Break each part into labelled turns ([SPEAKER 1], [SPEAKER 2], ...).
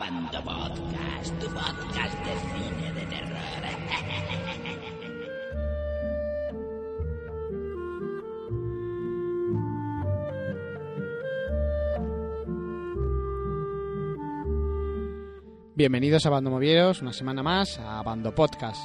[SPEAKER 1] Abando Podcast, tu podcast de cine de terror.
[SPEAKER 2] Bienvenidos a Bando Movieros, una semana más a Bando Podcast.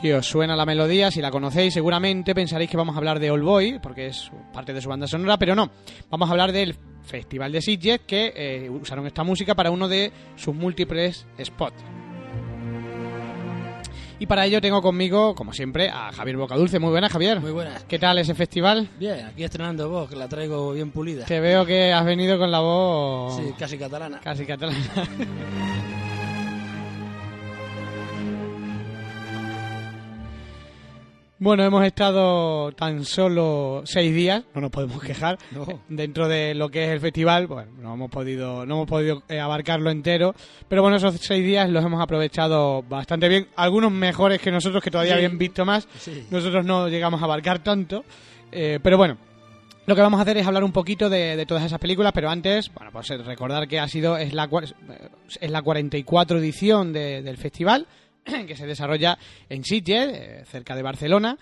[SPEAKER 2] Si os suena la melodía, si la conocéis, seguramente pensaréis que vamos a hablar de All Boy, porque es parte de su banda sonora, pero no. Vamos a hablar del Festival de Sitges, que eh, usaron esta música para uno de sus múltiples spots. Y para ello tengo conmigo, como siempre, a Javier Bocadulce. Muy buenas, Javier.
[SPEAKER 3] Muy buenas.
[SPEAKER 2] ¿Qué tal ese festival?
[SPEAKER 3] Bien, aquí estrenando voz, que la traigo bien pulida.
[SPEAKER 2] Te veo que has venido con la voz
[SPEAKER 3] Sí, casi catalana.
[SPEAKER 2] casi catalana. Bueno, hemos estado tan solo seis días, no nos podemos quejar,
[SPEAKER 3] No.
[SPEAKER 2] dentro de lo que es el festival. Bueno, no hemos podido, no hemos podido eh, abarcarlo entero, pero bueno, esos seis días los hemos aprovechado bastante bien. Algunos mejores que nosotros, que todavía
[SPEAKER 3] Sí.
[SPEAKER 2] habían visto más.
[SPEAKER 3] Sí.
[SPEAKER 2] Nosotros no llegamos a abarcar tanto, eh, pero bueno. Lo que vamos a hacer es hablar un poquito de, de todas esas películas, pero antes, bueno, pues recordar que ha sido es la, es la 44 edición de- del festival que se desarrolla en Sitges, eh, cerca de Barcelona,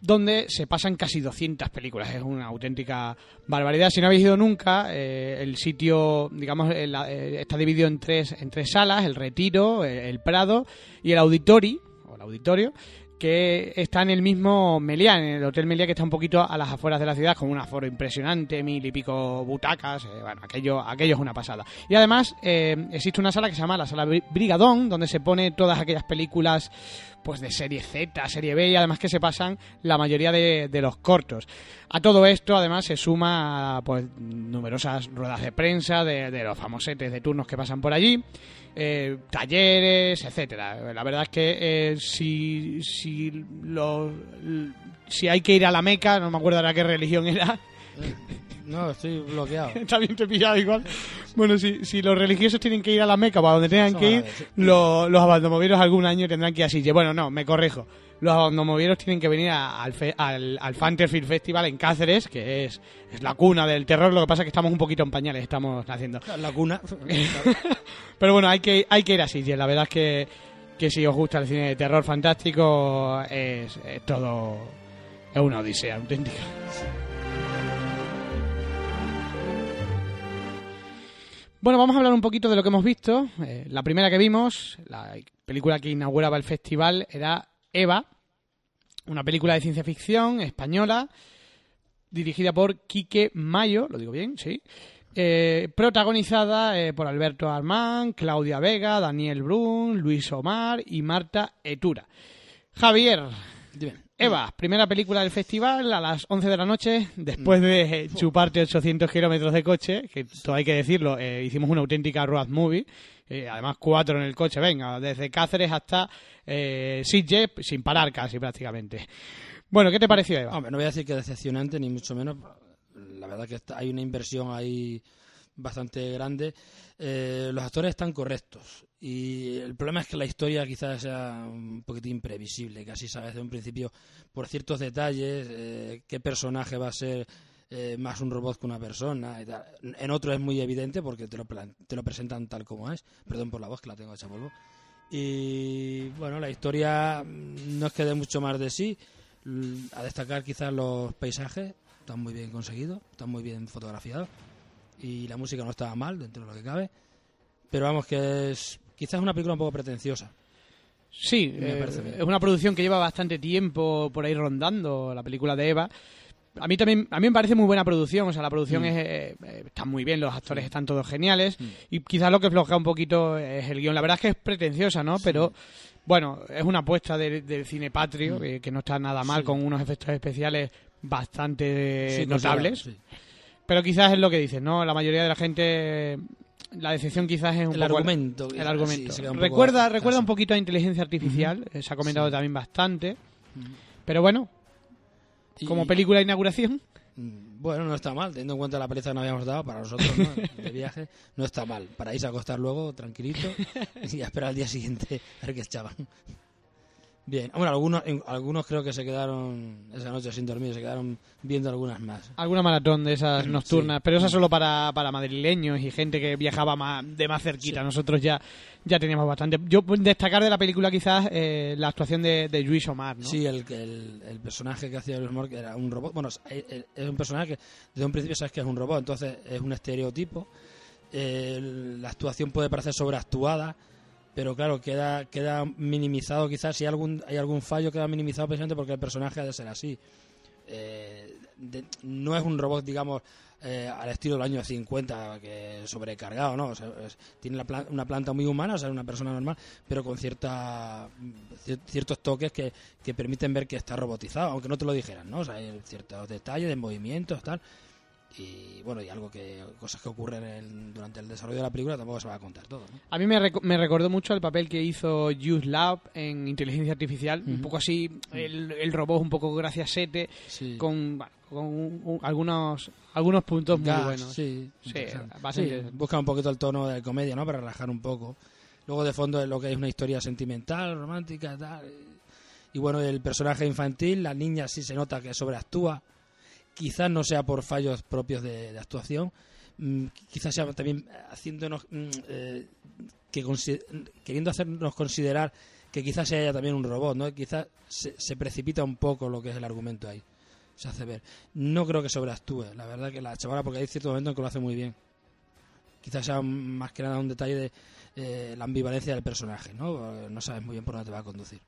[SPEAKER 2] donde se pasan casi 200 películas. Es una auténtica barbaridad. Si no habéis ido nunca, eh, el sitio, digamos, la- eh, está dividido en tres, en tres salas, el Retiro, eh, el Prado y el Auditori, o el Auditorio, que está en el mismo Meliá, en el Hotel Meliá, que está un poquito a las afueras de la ciudad, con un aforo impresionante, mil y pico butacas, eh, bueno, aquello, aquello es una pasada. Y además eh, existe una sala que se llama la Sala Bri- Brigadón, donde se pone todas aquellas películas pues de serie Z, serie B, y además que se pasan la mayoría de, de los cortos. A todo esto, además, se suma pues numerosas ruedas de prensa de, de los famosetes de turnos que pasan por allí, eh, talleres, etcétera. La verdad es que eh, si, si, si hay que ir a la Meca, no me acuerdo ahora qué religión era,
[SPEAKER 3] No, estoy bloqueado.
[SPEAKER 2] también te he pillado igual. Bueno, si, si los religiosos tienen que ir a la Meca o a donde tengan que ir,
[SPEAKER 3] árabes, sí.
[SPEAKER 2] lo- los abandomovieros algún año tendrán que ir así. Bueno, no, me corrijo. Los abandomovieros tienen que venir a- al, fe- al, al Fantasyfield Festival en Cáceres, que es, es la cuna del terror. Lo que pasa es que estamos un poquito en pañales, estamos naciendo.
[SPEAKER 3] La cuna.
[SPEAKER 2] Pero bueno, hay que, hay que ir así. La verdad es que, que si os gusta el cine de terror fantástico, es, es todo. Es una odisea auténtica. Bueno, vamos a hablar un poquito de lo que hemos visto. Eh, la primera que vimos, la película que inauguraba el festival, era Eva, una película de ciencia ficción española, dirigida por Quique Mayo, lo digo bien, sí. Eh, protagonizada eh, por Alberto Armán, Claudia Vega, Daniel Brun, Luis Omar y Marta Etura. Javier. Eva, primera película del festival a las 11 de la noche, después de chuparte 800 kilómetros de coche, que todo hay que decirlo, eh, hicimos una auténtica road movie, eh, además cuatro en el coche, venga, desde Cáceres hasta eh, Sitges, sin parar casi prácticamente. Bueno, ¿qué te pareció Eva?
[SPEAKER 3] No voy a decir que decepcionante, ni mucho menos. La verdad que hay una inversión ahí bastante grande. Eh, los actores están correctos. Y el problema es que la historia quizás sea un poquitín imprevisible. Casi sabes de un principio, por ciertos detalles, eh, qué personaje va a ser eh, más un robot que una persona. y tal. En otro es muy evidente porque te lo, te lo presentan tal como es. Perdón por la voz que la tengo hecha polvo. Y bueno, la historia mm, no es que dé mucho más de sí. L- A destacar quizás los paisajes, están muy bien conseguidos, están muy bien fotografiados. Y la música no estaba mal, dentro de lo que cabe. Pero vamos, que es quizás una película un poco pretenciosa.
[SPEAKER 2] Sí,
[SPEAKER 3] Me
[SPEAKER 2] eh,
[SPEAKER 3] parece
[SPEAKER 2] es una producción que lleva bastante tiempo por ahí rondando, la película de Eva. A mí también, a mí me parece muy buena producción, o sea, la producción
[SPEAKER 3] Mm.
[SPEAKER 2] es, eh, eh, está muy bien, los actores están todos geniales
[SPEAKER 3] Mm.
[SPEAKER 2] y quizás lo que flojea un poquito es el guion. La verdad es que es pretenciosa, ¿no? Pero bueno, es una apuesta del, del cine patrio,
[SPEAKER 3] Mm.
[SPEAKER 2] que, que no está nada mal,
[SPEAKER 3] Sí.
[SPEAKER 2] con unos efectos especiales bastante notables. Pero quizás es lo que dices, ¿no? La mayoría de la gente, la decepción quizás es un
[SPEAKER 3] El
[SPEAKER 2] poco
[SPEAKER 3] argumento.
[SPEAKER 2] el argumento.
[SPEAKER 3] sí, poco
[SPEAKER 2] recuerda, recuerda un poquito a inteligencia artificial, se ha comentado
[SPEAKER 3] Sí.
[SPEAKER 2] también bastante. Pero bueno,
[SPEAKER 3] Y-
[SPEAKER 2] como película de inauguración,
[SPEAKER 3] Mm, Bueno, no está mal, teniendo en cuenta la paliza que nos habíamos dado para nosotros ¿no? de viaje, no está mal. Para irse a acostar luego, tranquilito, y a esperar al día siguiente a ver qué echaban. Bien, bueno, algunos, algunos creo que se quedaron esa noche sin dormir, se quedaron viendo algunas más.
[SPEAKER 2] Alguna maratón de esas
[SPEAKER 3] Sí.
[SPEAKER 2] nocturnas, pero esa solo para, para madrileños y gente que viajaba más, de más cerquita.
[SPEAKER 3] Sí.
[SPEAKER 2] Nosotros ya, ya teníamos bastante. Yo pues, destacar de la película quizás eh, la actuación de, de Luis Omar, ¿no?
[SPEAKER 3] Sí, el, el, el personaje que hacía Luis Mor, que era un robot. Bueno, es, es un personaje que desde un principio sabes que es un robot, entonces es un estereotipo. Eh, la actuación puede parecer sobreactuada, pero claro, queda, queda minimizado quizás. Si hay algún, hay algún fallo, queda minimizado precisamente porque el personaje ha de ser así. Eh, no es un robot, digamos, eh, al estilo del año 50, que sobrecargado, ¿no? O tiene la una planta muy humana, o sea, una persona normal, pero con cierta, cier- ciertos toques que, que permiten ver que está robotizado, aunque no te lo dijeran, ¿no? O sea, hay ciertos detalles de movimientos, tal. Y bueno, y algo que, cosas que ocurren en- durante el desarrollo de la película tampoco se va a contar todo, ¿no?
[SPEAKER 2] A mí me, reco- me recordó mucho el papel que hizo Use Lab en Inteligencia Artificial, un poco así, el, el robot un poco graciasete,
[SPEAKER 3] Sí.
[SPEAKER 2] con, bueno, con un- un- algunos, algunos puntos muy buenos.
[SPEAKER 3] Sí,
[SPEAKER 2] Sí,
[SPEAKER 3] Sí, busca un poquito el tono de comedia, ¿no? Para relajar un poco. Luego de fondo es lo que es una historia sentimental, romántica, tal. Y bueno, el personaje infantil, la niña sí se nota que sobreactúa. Quizás no sea por fallos propios de, actuación. Mm, quizás sea también haciéndonos mm, eh, que queriendo hacernos considerar que quizás sea ella también un robot, ¿no? Quizás se, se precipita un poco lo que es el argumento ahí se hace ver. No creo que sobreactúe, la verdad que la chavala, porque hay ciertos momentos en que lo hace muy bien. Quizás sea más que nada un detalle de eh, la ambivalencia del personaje, ¿no? No sabes muy bien por dónde te va a conducir.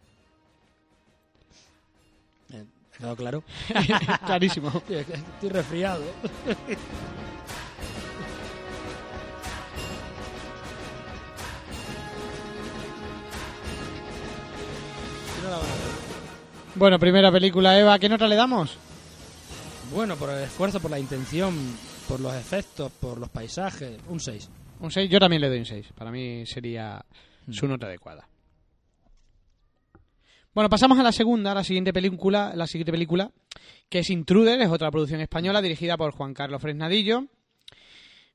[SPEAKER 3] Eh, ¿Ha quedado claro?
[SPEAKER 2] Clarísimo.
[SPEAKER 3] Estoy resfriado. Ver.
[SPEAKER 2] Bueno, primera película, Eva, ¿qué nota le damos?
[SPEAKER 3] Bueno, por el esfuerzo, por la intención, por los efectos, por los paisajes, un 6.
[SPEAKER 2] Un 6, yo también le doy un 6. Para mí sería su nota adecuada. Bueno, pasamos a la segunda, la siguiente película, la siguiente película, que es Intruder, es otra producción española dirigida por Juan Carlos Fresnadillo.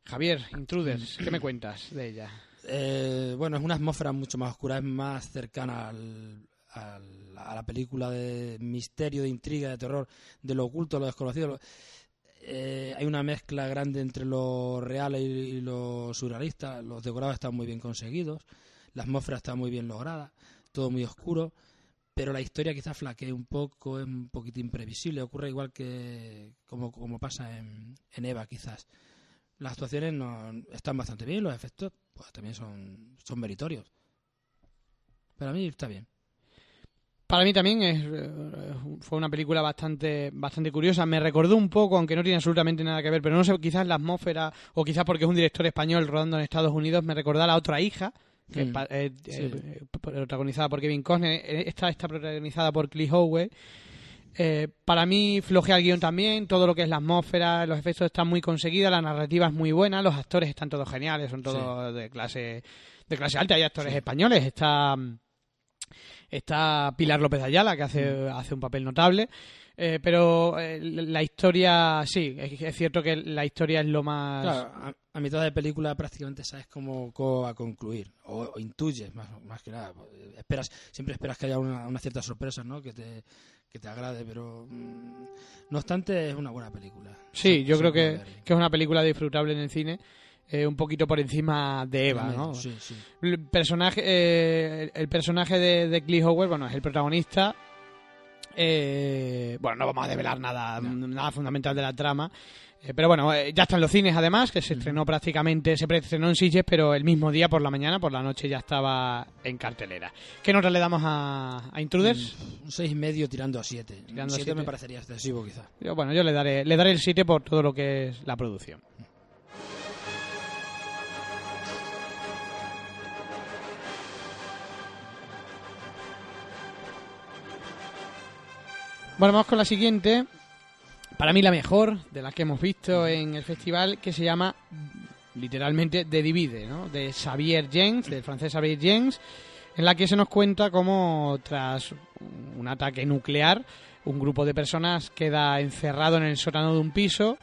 [SPEAKER 2] Javier, Intruders, ¿qué me cuentas de ella?
[SPEAKER 3] Eh, bueno, es una atmósfera mucho más oscura, es más cercana al, a la película de misterio, de intriga, de terror, de lo oculto, lo desconocido. Eh, hay una mezcla grande entre lo real y lo surrealista. Los decorados están muy bien conseguidos, la atmósfera está muy bien lograda, todo muy oscuro, pero la historia quizás flaquee un poco, es un poquito imprevisible. Ocurre igual que como, como pasa en, en Eva, quizás. Las actuaciones no, están bastante bien, los efectos pues también son, son meritorios. Para mí está bien.
[SPEAKER 2] Para mí también es, eh, fue una película bastante, bastante curiosa. Me recordó un poco, aunque no tiene absolutamente nada que ver, pero no sé, quizás la atmósfera, o quizás porque es un director español rodando en Estados Unidos, me recordó a la otra hija, que
[SPEAKER 3] Mm,
[SPEAKER 2] es eh,
[SPEAKER 3] sí.
[SPEAKER 2] eh, protagonizada por Kevin Costner. Eh, Esta está protagonizada por Clee Howe. Eh, para mí flojea el guion también, todo lo que es la atmósfera, los efectos están muy conseguidos, la narrativa es muy buena, los actores están todos geniales, son todos de clase de clase alta, hay actores
[SPEAKER 3] Sí.
[SPEAKER 2] españoles, está está Pilar López Ayala que hace, hace un papel notable, eh, pero eh, la historia sí, es, es cierto que la historia es lo más
[SPEAKER 3] Claro, a, a mitad de película prácticamente sabes cómo, cómo va a concluir, o, o intuyes más, más que nada. Esperas, siempre esperas que haya una, una cierta sorpresa, ¿no? Que te, que te agrade, pero mm, no obstante es una buena película.
[SPEAKER 2] Sí, yo creo que, que es una película disfrutable en el cine, eh, un poquito por encima de Eva, ¿no?
[SPEAKER 3] Sí, sí.
[SPEAKER 2] El personaje, eh, el personaje de, de Clee Howard, bueno, es el protagonista. Eh, bueno, no vamos a develar nada, nada fundamental de la trama. Eh, pero bueno, eh, ya está en los cines además, que se estrenó prácticamente, se preestrenó en Sitges, pero el mismo día por la mañana, por la noche ya estaba en cartelera. ¿Qué nota le damos a, a Intruders?
[SPEAKER 3] Un seis y medio tirando a siete.
[SPEAKER 2] Tirando a
[SPEAKER 3] siete
[SPEAKER 2] siete.
[SPEAKER 3] me parecería excesivo quizá.
[SPEAKER 2] Yo, bueno, yo le daré, le daré el 7 por todo lo que es la producción. Bueno, vamos con la siguiente. Para mí la mejor de las que hemos visto en el festival, que se llama literalmente The Divide, ¿no? De Xavier James, del francés Xavier James, en la que se nos cuenta cómo tras un ataque nuclear, un grupo de personas queda encerrado en el sótano de un piso,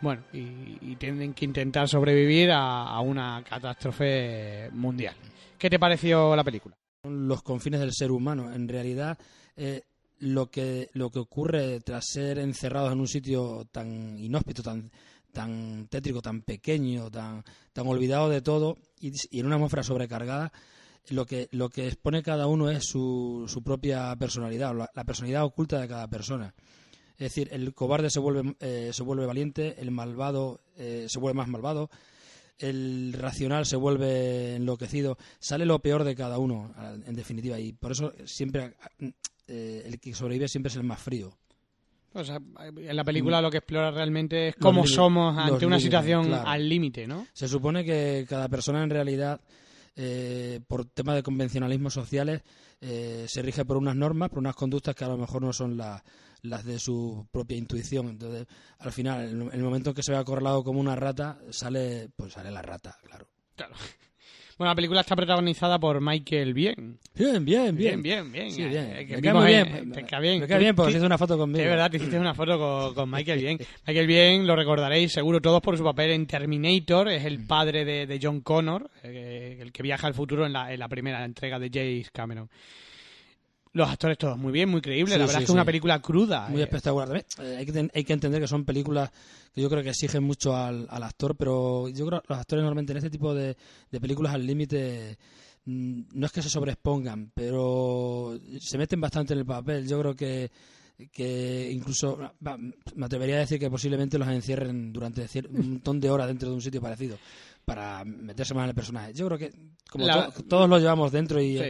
[SPEAKER 2] bueno, y, tienen que intentar sobrevivir a, a una catástrofe mundial. ¿Qué te pareció la película?
[SPEAKER 3] los confines del ser humano. En realidad, eh, lo que lo que ocurre tras ser encerrados en un sitio tan inhóspito, tan tan tétrico, tan pequeño, tan tan olvidado de todo y, en una atmósfera sobrecargada, lo que lo que expone cada uno es su, su propia personalidad, la, la personalidad oculta de cada persona. Es decir, el cobarde se vuelve eh, se vuelve valiente, el malvado eh, se vuelve más malvado, el racional se vuelve enloquecido, sale lo peor de cada uno, en definitiva, y por eso siempre eh, el que sobrevive siempre es el más frío.
[SPEAKER 2] O sea, en la película lo que explora realmente es cómo somos ante una
[SPEAKER 3] límites,
[SPEAKER 2] situación
[SPEAKER 3] claro.
[SPEAKER 2] al límite, ¿no?
[SPEAKER 3] Se supone que cada persona en realidad, eh, por temas de convencionalismos sociales, eh, se rige por unas normas, por unas conductas que a lo mejor no son la- las de su propia intuición. Entonces, al final, en el momento en que se ve acorralado como una rata, sale, pues sale la rata, claro.
[SPEAKER 2] Bueno, la película está protagonizada por Michael Bien.
[SPEAKER 3] Bien, bien,
[SPEAKER 2] Bien, bien, bien.
[SPEAKER 3] Sí,
[SPEAKER 2] Eh,
[SPEAKER 3] bien.
[SPEAKER 2] que
[SPEAKER 3] Me
[SPEAKER 2] vimos
[SPEAKER 3] cae muy
[SPEAKER 2] en-
[SPEAKER 3] bien.
[SPEAKER 2] te cae bien.
[SPEAKER 3] Me cae bien porque
[SPEAKER 2] Sí,
[SPEAKER 3] hizo una foto conmigo.
[SPEAKER 2] Es verdad, te hiciste una foto con, con Michael Bien. Michael Bien lo recordaréis seguro todos por su papel en Terminator, es
[SPEAKER 3] Mm.
[SPEAKER 2] el padre de, de John Connor, eh, el que viaja al futuro en la, en la primera entrega de James Cameron. Los actores todos muy bien, muy creíbles,
[SPEAKER 3] Sí,
[SPEAKER 2] la verdad
[SPEAKER 3] sí,
[SPEAKER 2] es que es una película cruda.
[SPEAKER 3] Muy
[SPEAKER 2] eh.
[SPEAKER 3] espectacular también. Eh, hay, que hay que entender que son películas que yo creo que exigen mucho al, al actor, pero yo creo que los actores normalmente en este tipo de, de películas al límite mm, no es que se sobreexpongan, pero se meten bastante en el papel. Yo creo que que incluso me atrevería a decir que posiblemente los encierren durante un montón de horas dentro de un sitio parecido para meterse más en el personaje. Yo creo que como
[SPEAKER 2] La-
[SPEAKER 3] to- todos lo llevamos dentro y,
[SPEAKER 2] Sí.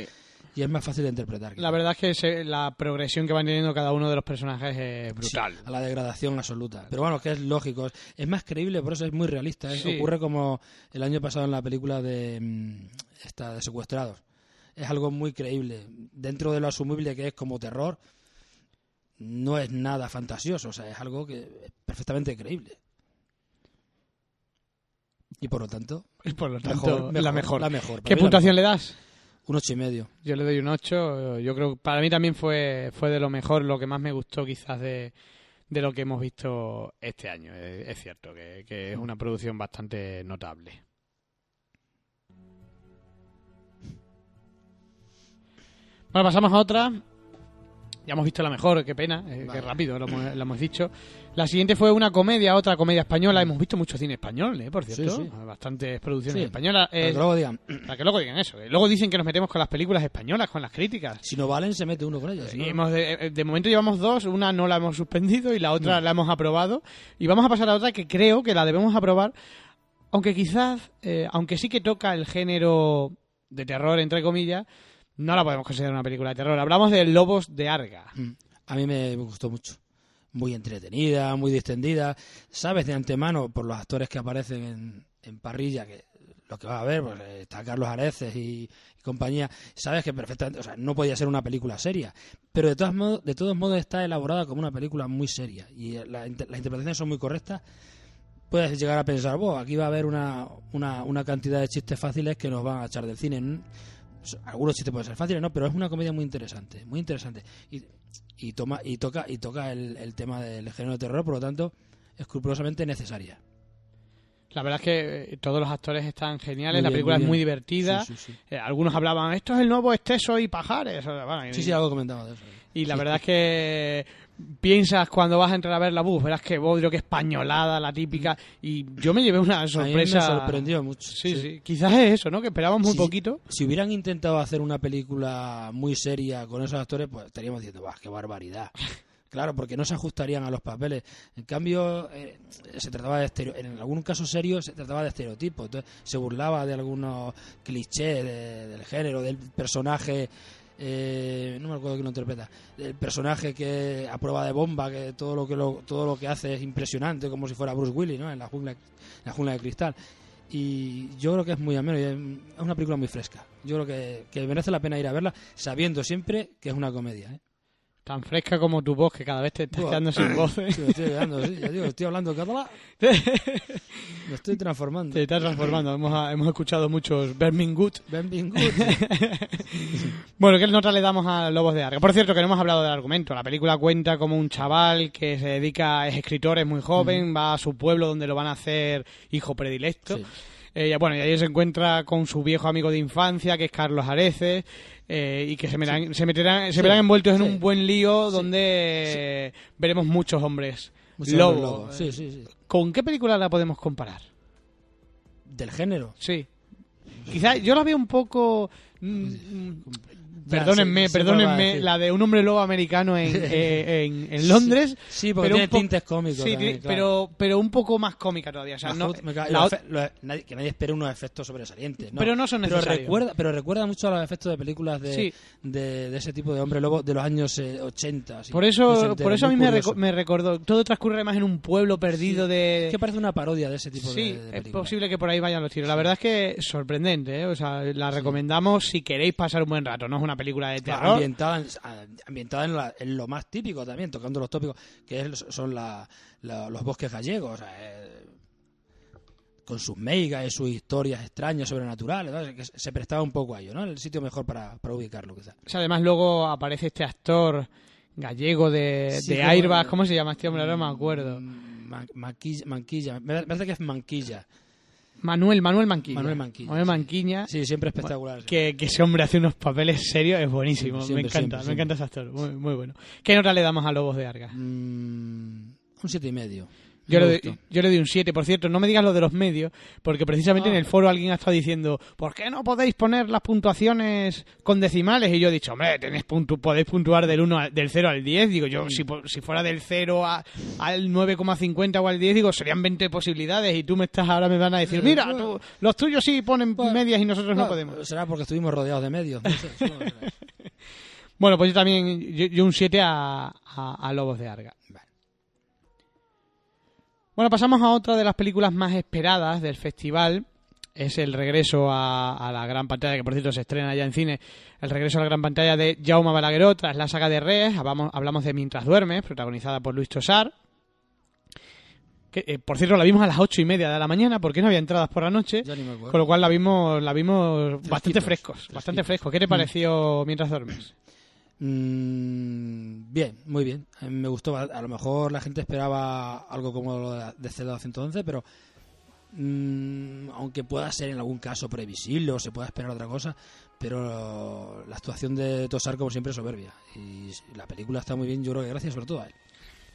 [SPEAKER 3] Y es más fácil de interpretar.
[SPEAKER 2] La verdad es que se- la progresión que van teniendo cada uno de los personajes es brutal.
[SPEAKER 3] Sí, a la degradación absoluta. Pero bueno, que es lógico. Es, más creíble, por eso es muy realista. ¿eh?
[SPEAKER 2] Sí.
[SPEAKER 3] Ocurre como el año pasado en la película de, mm, esta, de Secuestrados. Es algo muy creíble. Dentro de lo asumible que es como terror, no es nada fantasioso. O sea, es algo que es perfectamente creíble. Y por lo tanto,
[SPEAKER 2] Y por lo tanto,
[SPEAKER 3] mejor,
[SPEAKER 2] la mejor.
[SPEAKER 3] La mejor.
[SPEAKER 2] ¿Qué puntuación
[SPEAKER 3] mejor.
[SPEAKER 2] le das?
[SPEAKER 3] Un ocho y medio.
[SPEAKER 2] Yo le doy un 8. Yo creo que para mí también fue, fue de lo mejor, lo que más me gustó quizás de, de lo que hemos visto este año. Es, es cierto que, que es una producción bastante notable. Bueno, pasamos a otra. Ya hemos visto la mejor, qué pena, eh, qué
[SPEAKER 3] Vale.
[SPEAKER 2] rápido lo hemos, lo hemos dicho. La siguiente fue una comedia, otra comedia española. Hemos visto mucho cine español, ¿eh? por cierto.
[SPEAKER 3] Sí, sí.
[SPEAKER 2] Bastantes producciones
[SPEAKER 3] Sí.
[SPEAKER 2] españolas.
[SPEAKER 3] Para
[SPEAKER 2] Eh,
[SPEAKER 3] que luego digan,
[SPEAKER 2] para que luego digan eso. luego dicen que nos metemos con las películas españolas, con las críticas.
[SPEAKER 3] si no valen, se mete uno con ellas. no-
[SPEAKER 2] Y hemos de, eh, de momento llevamos dos, una no la hemos suspendido y la otra
[SPEAKER 3] No.
[SPEAKER 2] la hemos aprobado. Y vamos a pasar a otra que creo que la debemos aprobar, aunque quizás, eh, aunque sí que toca el género de terror, entre comillas, no la podemos considerar una película de terror. Hablamos de Lobos de Arga.
[SPEAKER 3] Mm. A mí me gustó mucho. Muy entretenida, muy distendida. Sabes de antemano, por los actores que aparecen en, en parrilla, que lo que va a ver, pues eh, está Carlos Areces y, compañía. Sabes que perfectamente, o sea, no podía ser una película seria. Pero de todos modos, de todos modos está elaborada como una película muy seria. Y eh, la las interpretaciones son muy correctas. Puedes llegar a pensar, "Buah, aquí va a haber una, una, una cantidad de chistes fáciles que nos van a echar del cine. Algunos chistes pueden ser fáciles, ¿no? Pero es una comedia muy interesante, muy interesante. Y, y toma y toca y toca el, el tema del género de terror, por lo tanto, escrupulosamente necesaria.
[SPEAKER 2] La verdad es que eh, todos los actores están geniales, la película
[SPEAKER 3] muy
[SPEAKER 2] es muy divertida.
[SPEAKER 3] Sí, sí, sí.
[SPEAKER 2] Eh, algunos hablaban, esto es el nuevo Esteso y Pajares. Bueno, y-
[SPEAKER 3] Sí, sí, algo comentamos de eso.
[SPEAKER 2] Y la verdad es que piensas cuando vas a entrar a ver la bus, verás que bodrio, que españolada, la típica. Y yo me llevé una
[SPEAKER 3] A mí
[SPEAKER 2] sorpresa.
[SPEAKER 3] me sorprendió mucho.
[SPEAKER 2] Sí, sí. Quizás es eso, ¿no? Que esperábamos muy
[SPEAKER 3] Sí,
[SPEAKER 2] poquito.
[SPEAKER 3] Si hubieran intentado hacer una película muy seria con esos actores, pues estaríamos diciendo, ¡buah, qué barbaridad! Claro, porque no se ajustarían a los papeles. En cambio, eh, se trataba de estereo- en algún caso serio se trataba de estereotipos. Entonces, se burlaba de algunos clichés de- del género, del personaje. Eh, no me acuerdo quién lo interpreta. El personaje que a prueba de bomba, que todo lo que lo, todo lo que hace es impresionante, como si fuera Bruce Willis, ¿no? En la jungla, la de cristal. Y yo creo que es muy ameno y es una película muy fresca. Yo creo que, que merece la pena ir a verla, sabiendo siempre que es una comedia. ¿eh?
[SPEAKER 2] Tan fresca como tu voz, que cada vez te estás
[SPEAKER 3] Buah.
[SPEAKER 2] quedando sin voz. ¿eh?
[SPEAKER 3] Sí, estoy quedando, sí, ya digo, estoy hablando catalán. Me estoy transformando.
[SPEAKER 2] Te estás transformando. Hemos, hemos escuchado muchos Birmingham.
[SPEAKER 3] Benvingut.
[SPEAKER 2] Bueno, ¿qué nota le damos a Lobos de Arga? Por cierto, que no hemos hablado del argumento. La película cuenta como un chaval que se dedica, es escritor, es muy joven, va a su pueblo donde lo van a hacer hijo predilecto.
[SPEAKER 3] Sí.
[SPEAKER 2] Eh, bueno, y ahí se encuentra con su viejo amigo de infancia, que es Carlos Areces, eh, y que se, meterán, se, meterán, se verán envueltos en un buen lío donde veremos muchos hombres.
[SPEAKER 3] Mucho
[SPEAKER 2] lobo. ¿Con qué película la podemos comparar?
[SPEAKER 3] Del género.
[SPEAKER 2] Sí. Quizás yo la veo un poco... mm,
[SPEAKER 3] Ya,
[SPEAKER 2] Perdónenme,
[SPEAKER 3] a
[SPEAKER 2] perdónenme, la de un hombre lobo americano en, eh, en, en Londres.
[SPEAKER 3] Sí, porque
[SPEAKER 2] pero
[SPEAKER 3] tiene
[SPEAKER 2] po-
[SPEAKER 3] tintes cómicos.
[SPEAKER 2] Sí,
[SPEAKER 3] también, claro.
[SPEAKER 2] pero, pero un poco más cómica todavía. O sea, no,
[SPEAKER 3] me
[SPEAKER 2] la
[SPEAKER 3] los los- nadie- que nadie espere unos efectos sobresalientes. ¿no?
[SPEAKER 2] Pero no son
[SPEAKER 3] Pero
[SPEAKER 2] necesarios.
[SPEAKER 3] recuerda, pero recuerda mucho a los efectos de películas de,
[SPEAKER 2] Sí.
[SPEAKER 3] de, de ese tipo de hombre lobo de los años eh, 80. así,
[SPEAKER 2] por eso, por eso a mí me, reco- me recordó. Todo transcurre además en un pueblo perdido
[SPEAKER 3] Sí.
[SPEAKER 2] de.
[SPEAKER 3] Es que parece una parodia de ese tipo
[SPEAKER 2] Sí,
[SPEAKER 3] de, de
[SPEAKER 2] es
[SPEAKER 3] películas.
[SPEAKER 2] posible que por ahí vayan los tiros. La verdad es que es sorprendente, ¿eh? O sea, la recomendamos si queréis pasar un buen rato. No es una película de terror.
[SPEAKER 3] ambientada, en, ambientada en, la- en lo más típico también, tocando los tópicos, que es- son la- la- los bosques gallegos, eh, con sus meigas y sus historias extrañas, sobrenaturales, ¿no? que se prestaba un poco a ello, ¿no? El sitio mejor para, para ubicarlo, quizás.
[SPEAKER 2] O sea, además luego aparece este actor gallego de,
[SPEAKER 3] Sí,
[SPEAKER 2] de Airbag. ¿Cómo se llama este hombre? Ahora no me acuerdo.
[SPEAKER 3] Mm, Man- Manquilla, Manquilla, me parece que es Manquilla.
[SPEAKER 2] Manuel, Manuel Manquilla.
[SPEAKER 3] Manuel Manquilla,
[SPEAKER 2] Manuel. Manquiña.
[SPEAKER 3] Sí, siempre espectacular.
[SPEAKER 2] Que, que ese hombre hace unos papeles serios, es buenísimo.
[SPEAKER 3] Siempre,
[SPEAKER 2] me encanta,
[SPEAKER 3] siempre,
[SPEAKER 2] me encanta ese actor. Muy, muy bueno. ¿Qué nota le damos a Lobos de Arga?
[SPEAKER 3] Mm, un siete y medio.
[SPEAKER 2] Yo le, doy, yo le doy un 7. Por cierto, no me digas lo de los medios, porque precisamente
[SPEAKER 3] Ah.
[SPEAKER 2] en el foro alguien ha estado diciendo, ¿por qué no podéis poner las puntuaciones con decimales? Y yo he dicho, hombre, tenéis puntu podéis puntuar del, 1 al- del 0 al 10. Digo yo, si, fuera del 0 a- al 9,50 o al 10, digo, serían 20 posibilidades. Y tú me estás ahora me van a decir, mira, tú- los tuyos sí ponen
[SPEAKER 3] Bueno,
[SPEAKER 2] medias y nosotros no podemos.
[SPEAKER 3] Será porque estuvimos rodeados de medios. no sé.
[SPEAKER 2] Bueno, pues yo también, yo, yo un 7 a, a- a Lobos de Arga. Bueno, pasamos a otra de las películas más esperadas del festival. Es el regreso a, a la gran pantalla, que por cierto se estrena ya en cine. El regreso a la gran pantalla de Jaume Balagueró tras la saga de Rees. Hablamos, hablamos de Mientras duermes, protagonizada por Luis Tosar. Que, eh, por cierto, la vimos a las ocho y media de la mañana porque no había entradas por la noche. Con lo cual la vimos, la vimos bastante frescos. Bastante frescos. ¿Qué te pareció Mientras duermes?
[SPEAKER 3] Mm, bien, muy bien. Me gustó. A lo mejor la gente esperaba algo como lo de, Zelda 111, pero mm, aunque pueda ser en algún caso previsible o se pueda esperar otra cosa, pero la actuación de Tosar, como siempre, es soberbia. Y la película está muy bien, yo creo que gracias sobre todo a él.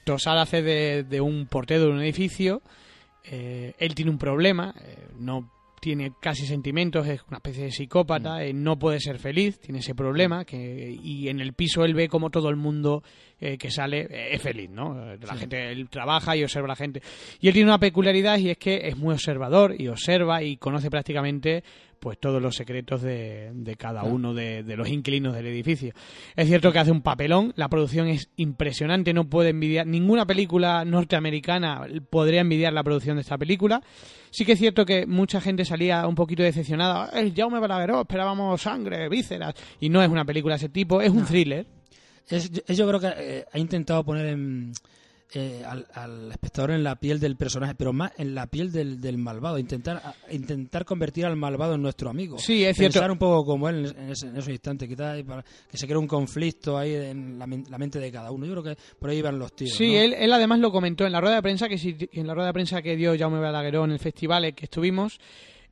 [SPEAKER 2] Tosar hace de, de un portero de un edificio. eh, él tiene un problema, eh, no tiene casi sentimientos, es una especie de psicópata, eh, no puede ser feliz, tiene ese problema. que Y en el piso él ve como todo el mundo eh, que sale eh, es feliz, ¿no? Eh, La
[SPEAKER 3] Sí.
[SPEAKER 2] gente, él trabaja y observa a la gente. Y él tiene una peculiaridad y es que es muy observador y observa y conoce prácticamente pues todos los secretos de, de cada uno de, de los inquilinos del edificio. Es cierto que hace un papelón, la producción es impresionante, no puede envidiar, ninguna película norteamericana podría envidiar la producción de esta película. Sí que es cierto que mucha gente salía un poquito decepcionada, es Jaume Balagueró, esperábamos sangre, vísceras, y no es una película de ese tipo, es un
[SPEAKER 3] No.
[SPEAKER 2] thriller.
[SPEAKER 3] Es, es- yo creo que eh, ha intentado poner en- eh, al, al espectador en la piel del personaje, pero más en la piel del, del malvado. Intentar a- intentar convertir al malvado en nuestro amigo.
[SPEAKER 2] Sí, es
[SPEAKER 3] Pensar
[SPEAKER 2] cierto.
[SPEAKER 3] un poco como él en, ese- en esos instantes, quizás para que se crea un conflicto ahí en la, men- la mente de cada uno. Yo creo que por ahí van los tiros.
[SPEAKER 2] Sí,
[SPEAKER 3] ¿no?
[SPEAKER 2] él, él además lo comentó en la rueda de prensa que sí- en la rueda de prensa que dio Jaume Balagueró en el festival en que estuvimos.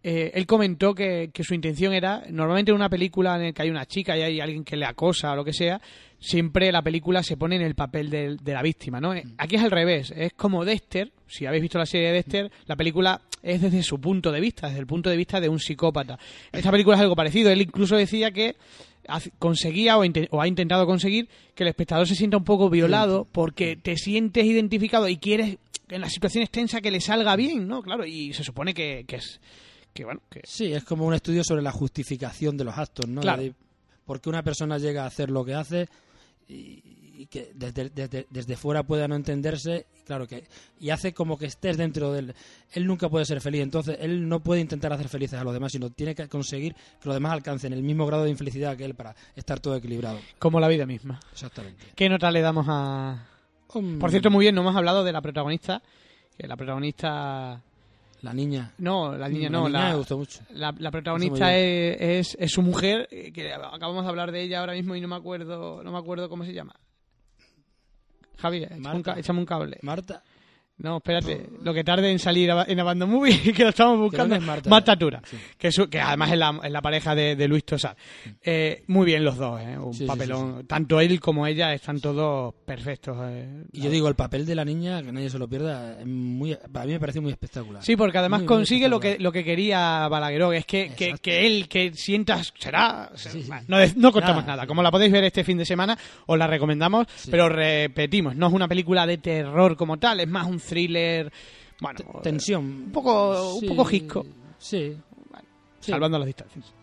[SPEAKER 2] Eh, él comentó que, que su intención era, normalmente en una película en la que hay una chica y hay alguien que le acosa o lo que sea, siempre la película se pone en el papel del- de, la víctima, ¿no? Eh, Aquí es al revés, es como Dexter, si habéis visto la serie de Dexter, la película es desde su punto de vista, desde el punto de vista de un psicópata. Esta película es algo parecido, él incluso decía que conseguía o, o ha intentado conseguir que el espectador se sienta un poco violado porque te sientes identificado y quieres en las situaciones tensas que le salga bien, ¿no? Claro, y se supone que, que es que bueno, que
[SPEAKER 3] Sí, es como un estudio sobre la justificación de los actos, ¿no?
[SPEAKER 2] Claro.
[SPEAKER 3] De por qué una persona llega a hacer lo que hace y, y que desde, desde, desde fuera pueda no entenderse, y claro que y hace como que estés dentro del él nunca puede ser feliz, entonces él no puede intentar hacer felices a los demás, sino tiene que conseguir que los demás alcancen el mismo grado de infelicidad que él para estar todo equilibrado.
[SPEAKER 2] como la vida misma.
[SPEAKER 3] Exactamente.
[SPEAKER 2] ¿Qué nota le damos a
[SPEAKER 3] Um,
[SPEAKER 2] Por cierto, muy bien, no hemos hablado de la protagonista, que la protagonista
[SPEAKER 3] la niña.
[SPEAKER 2] no, la niña
[SPEAKER 3] La
[SPEAKER 2] no,
[SPEAKER 3] niña
[SPEAKER 2] la,
[SPEAKER 3] me gustó mucho.
[SPEAKER 2] La, la protagonista
[SPEAKER 3] bien.
[SPEAKER 2] es, es, es su mujer, eh, que acabamos de hablar de ella ahora mismo y no me acuerdo, no me acuerdo cómo se llama. Javi, échame un,
[SPEAKER 3] Marta.
[SPEAKER 2] ca- échame un cable.
[SPEAKER 3] Marta,
[SPEAKER 2] No, espérate, lo que tarde en salir en Abandon Movie, que lo estamos buscando.
[SPEAKER 3] es Marta.
[SPEAKER 2] Marta Tura,
[SPEAKER 3] Sí.
[SPEAKER 2] que, su- que además es la, es la pareja de, de Luis Tosar. Eh, muy bien los dos, ¿eh? un
[SPEAKER 3] Sí, sí,
[SPEAKER 2] papelón. Tanto él como ella están todos perfectos. eh.
[SPEAKER 3] Y yo digo, el papel de la niña, que nadie se lo pierda, es muy, a mí me parece muy espectacular.
[SPEAKER 2] Sí, porque además
[SPEAKER 3] Muy, muy
[SPEAKER 2] consigue lo que, lo que quería Balagueró, es que, que, que él, que sientas, será... No, no contamos
[SPEAKER 3] Nada.
[SPEAKER 2] nada. Como la podéis ver este fin de semana, os la recomendamos, pero repetimos, no es una película de terror como tal, es más un thriller, bueno,
[SPEAKER 3] T- Tensión.
[SPEAKER 2] un poco,
[SPEAKER 3] Sí,
[SPEAKER 2] un poco gisco,
[SPEAKER 3] Sí. Sí.
[SPEAKER 2] salvando las distancias.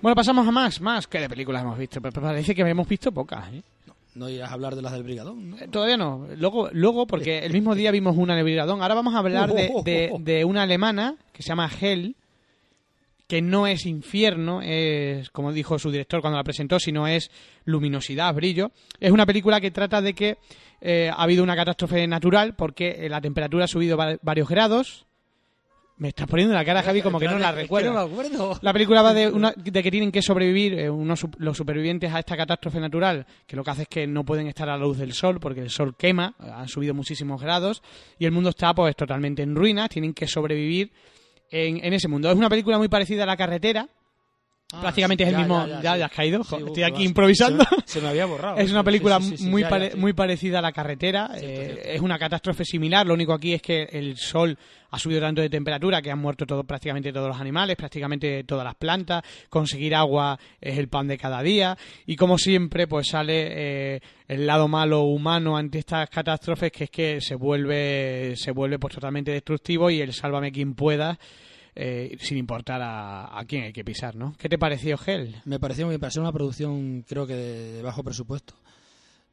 [SPEAKER 2] Bueno, pasamos a más, más. ¿Qué de películas hemos visto? Pero parece que hemos visto pocas, ¿eh?
[SPEAKER 3] No irás a hablar de las del Brigadón, ¿no?
[SPEAKER 2] Eh, Todavía no. Luego, luego porque el mismo día vimos una en el Brigadón. Ahora vamos a hablar de, de- de una alemana que se llama Hell, que no es infierno, es, como dijo su director cuando la presentó, sino es luminosidad, brillo. Es una película que trata de que eh, ha habido una catástrofe natural porque eh, la temperatura ha subido va- varios grados. Me estás poniendo la cara, Javi, como que no la recuerdo.
[SPEAKER 3] no.
[SPEAKER 2] La película va de, una, de que tienen que sobrevivir eh, unos, los supervivientes a esta catástrofe natural, que lo que hace es que no pueden estar a la luz del sol porque el sol quema, han subido muchísimos grados y el mundo está pues totalmente en ruinas, tienen que sobrevivir en, en ese mundo. Es una película muy parecida a La Carretera,
[SPEAKER 3] Ah,
[SPEAKER 2] prácticamente
[SPEAKER 3] sí,
[SPEAKER 2] es el
[SPEAKER 3] ya,
[SPEAKER 2] mismo...
[SPEAKER 3] ya,
[SPEAKER 2] has caído,
[SPEAKER 3] Sí,
[SPEAKER 2] estoy aquí improvisando.
[SPEAKER 3] Se, me- se me había borrado.
[SPEAKER 2] Es una película muy, pare- muy parecida a La Carretera. Eh. Es una catástrofe similar. Lo único aquí es que el sol ha subido tanto de temperatura que han muerto todo, prácticamente todos los animales, prácticamente todas las plantas. Conseguir agua es el pan de cada día. Y como siempre, pues sale eh, el lado malo humano ante estas catástrofes, que es que se vuelve, se vuelve pues totalmente destructivo y el sálvame quien pueda. Eh, sin importar a, a quién hay que pisar, ¿no? ¿Qué te pareció, Gel?
[SPEAKER 3] Me pareció muy pareció una producción, creo que de, de bajo presupuesto.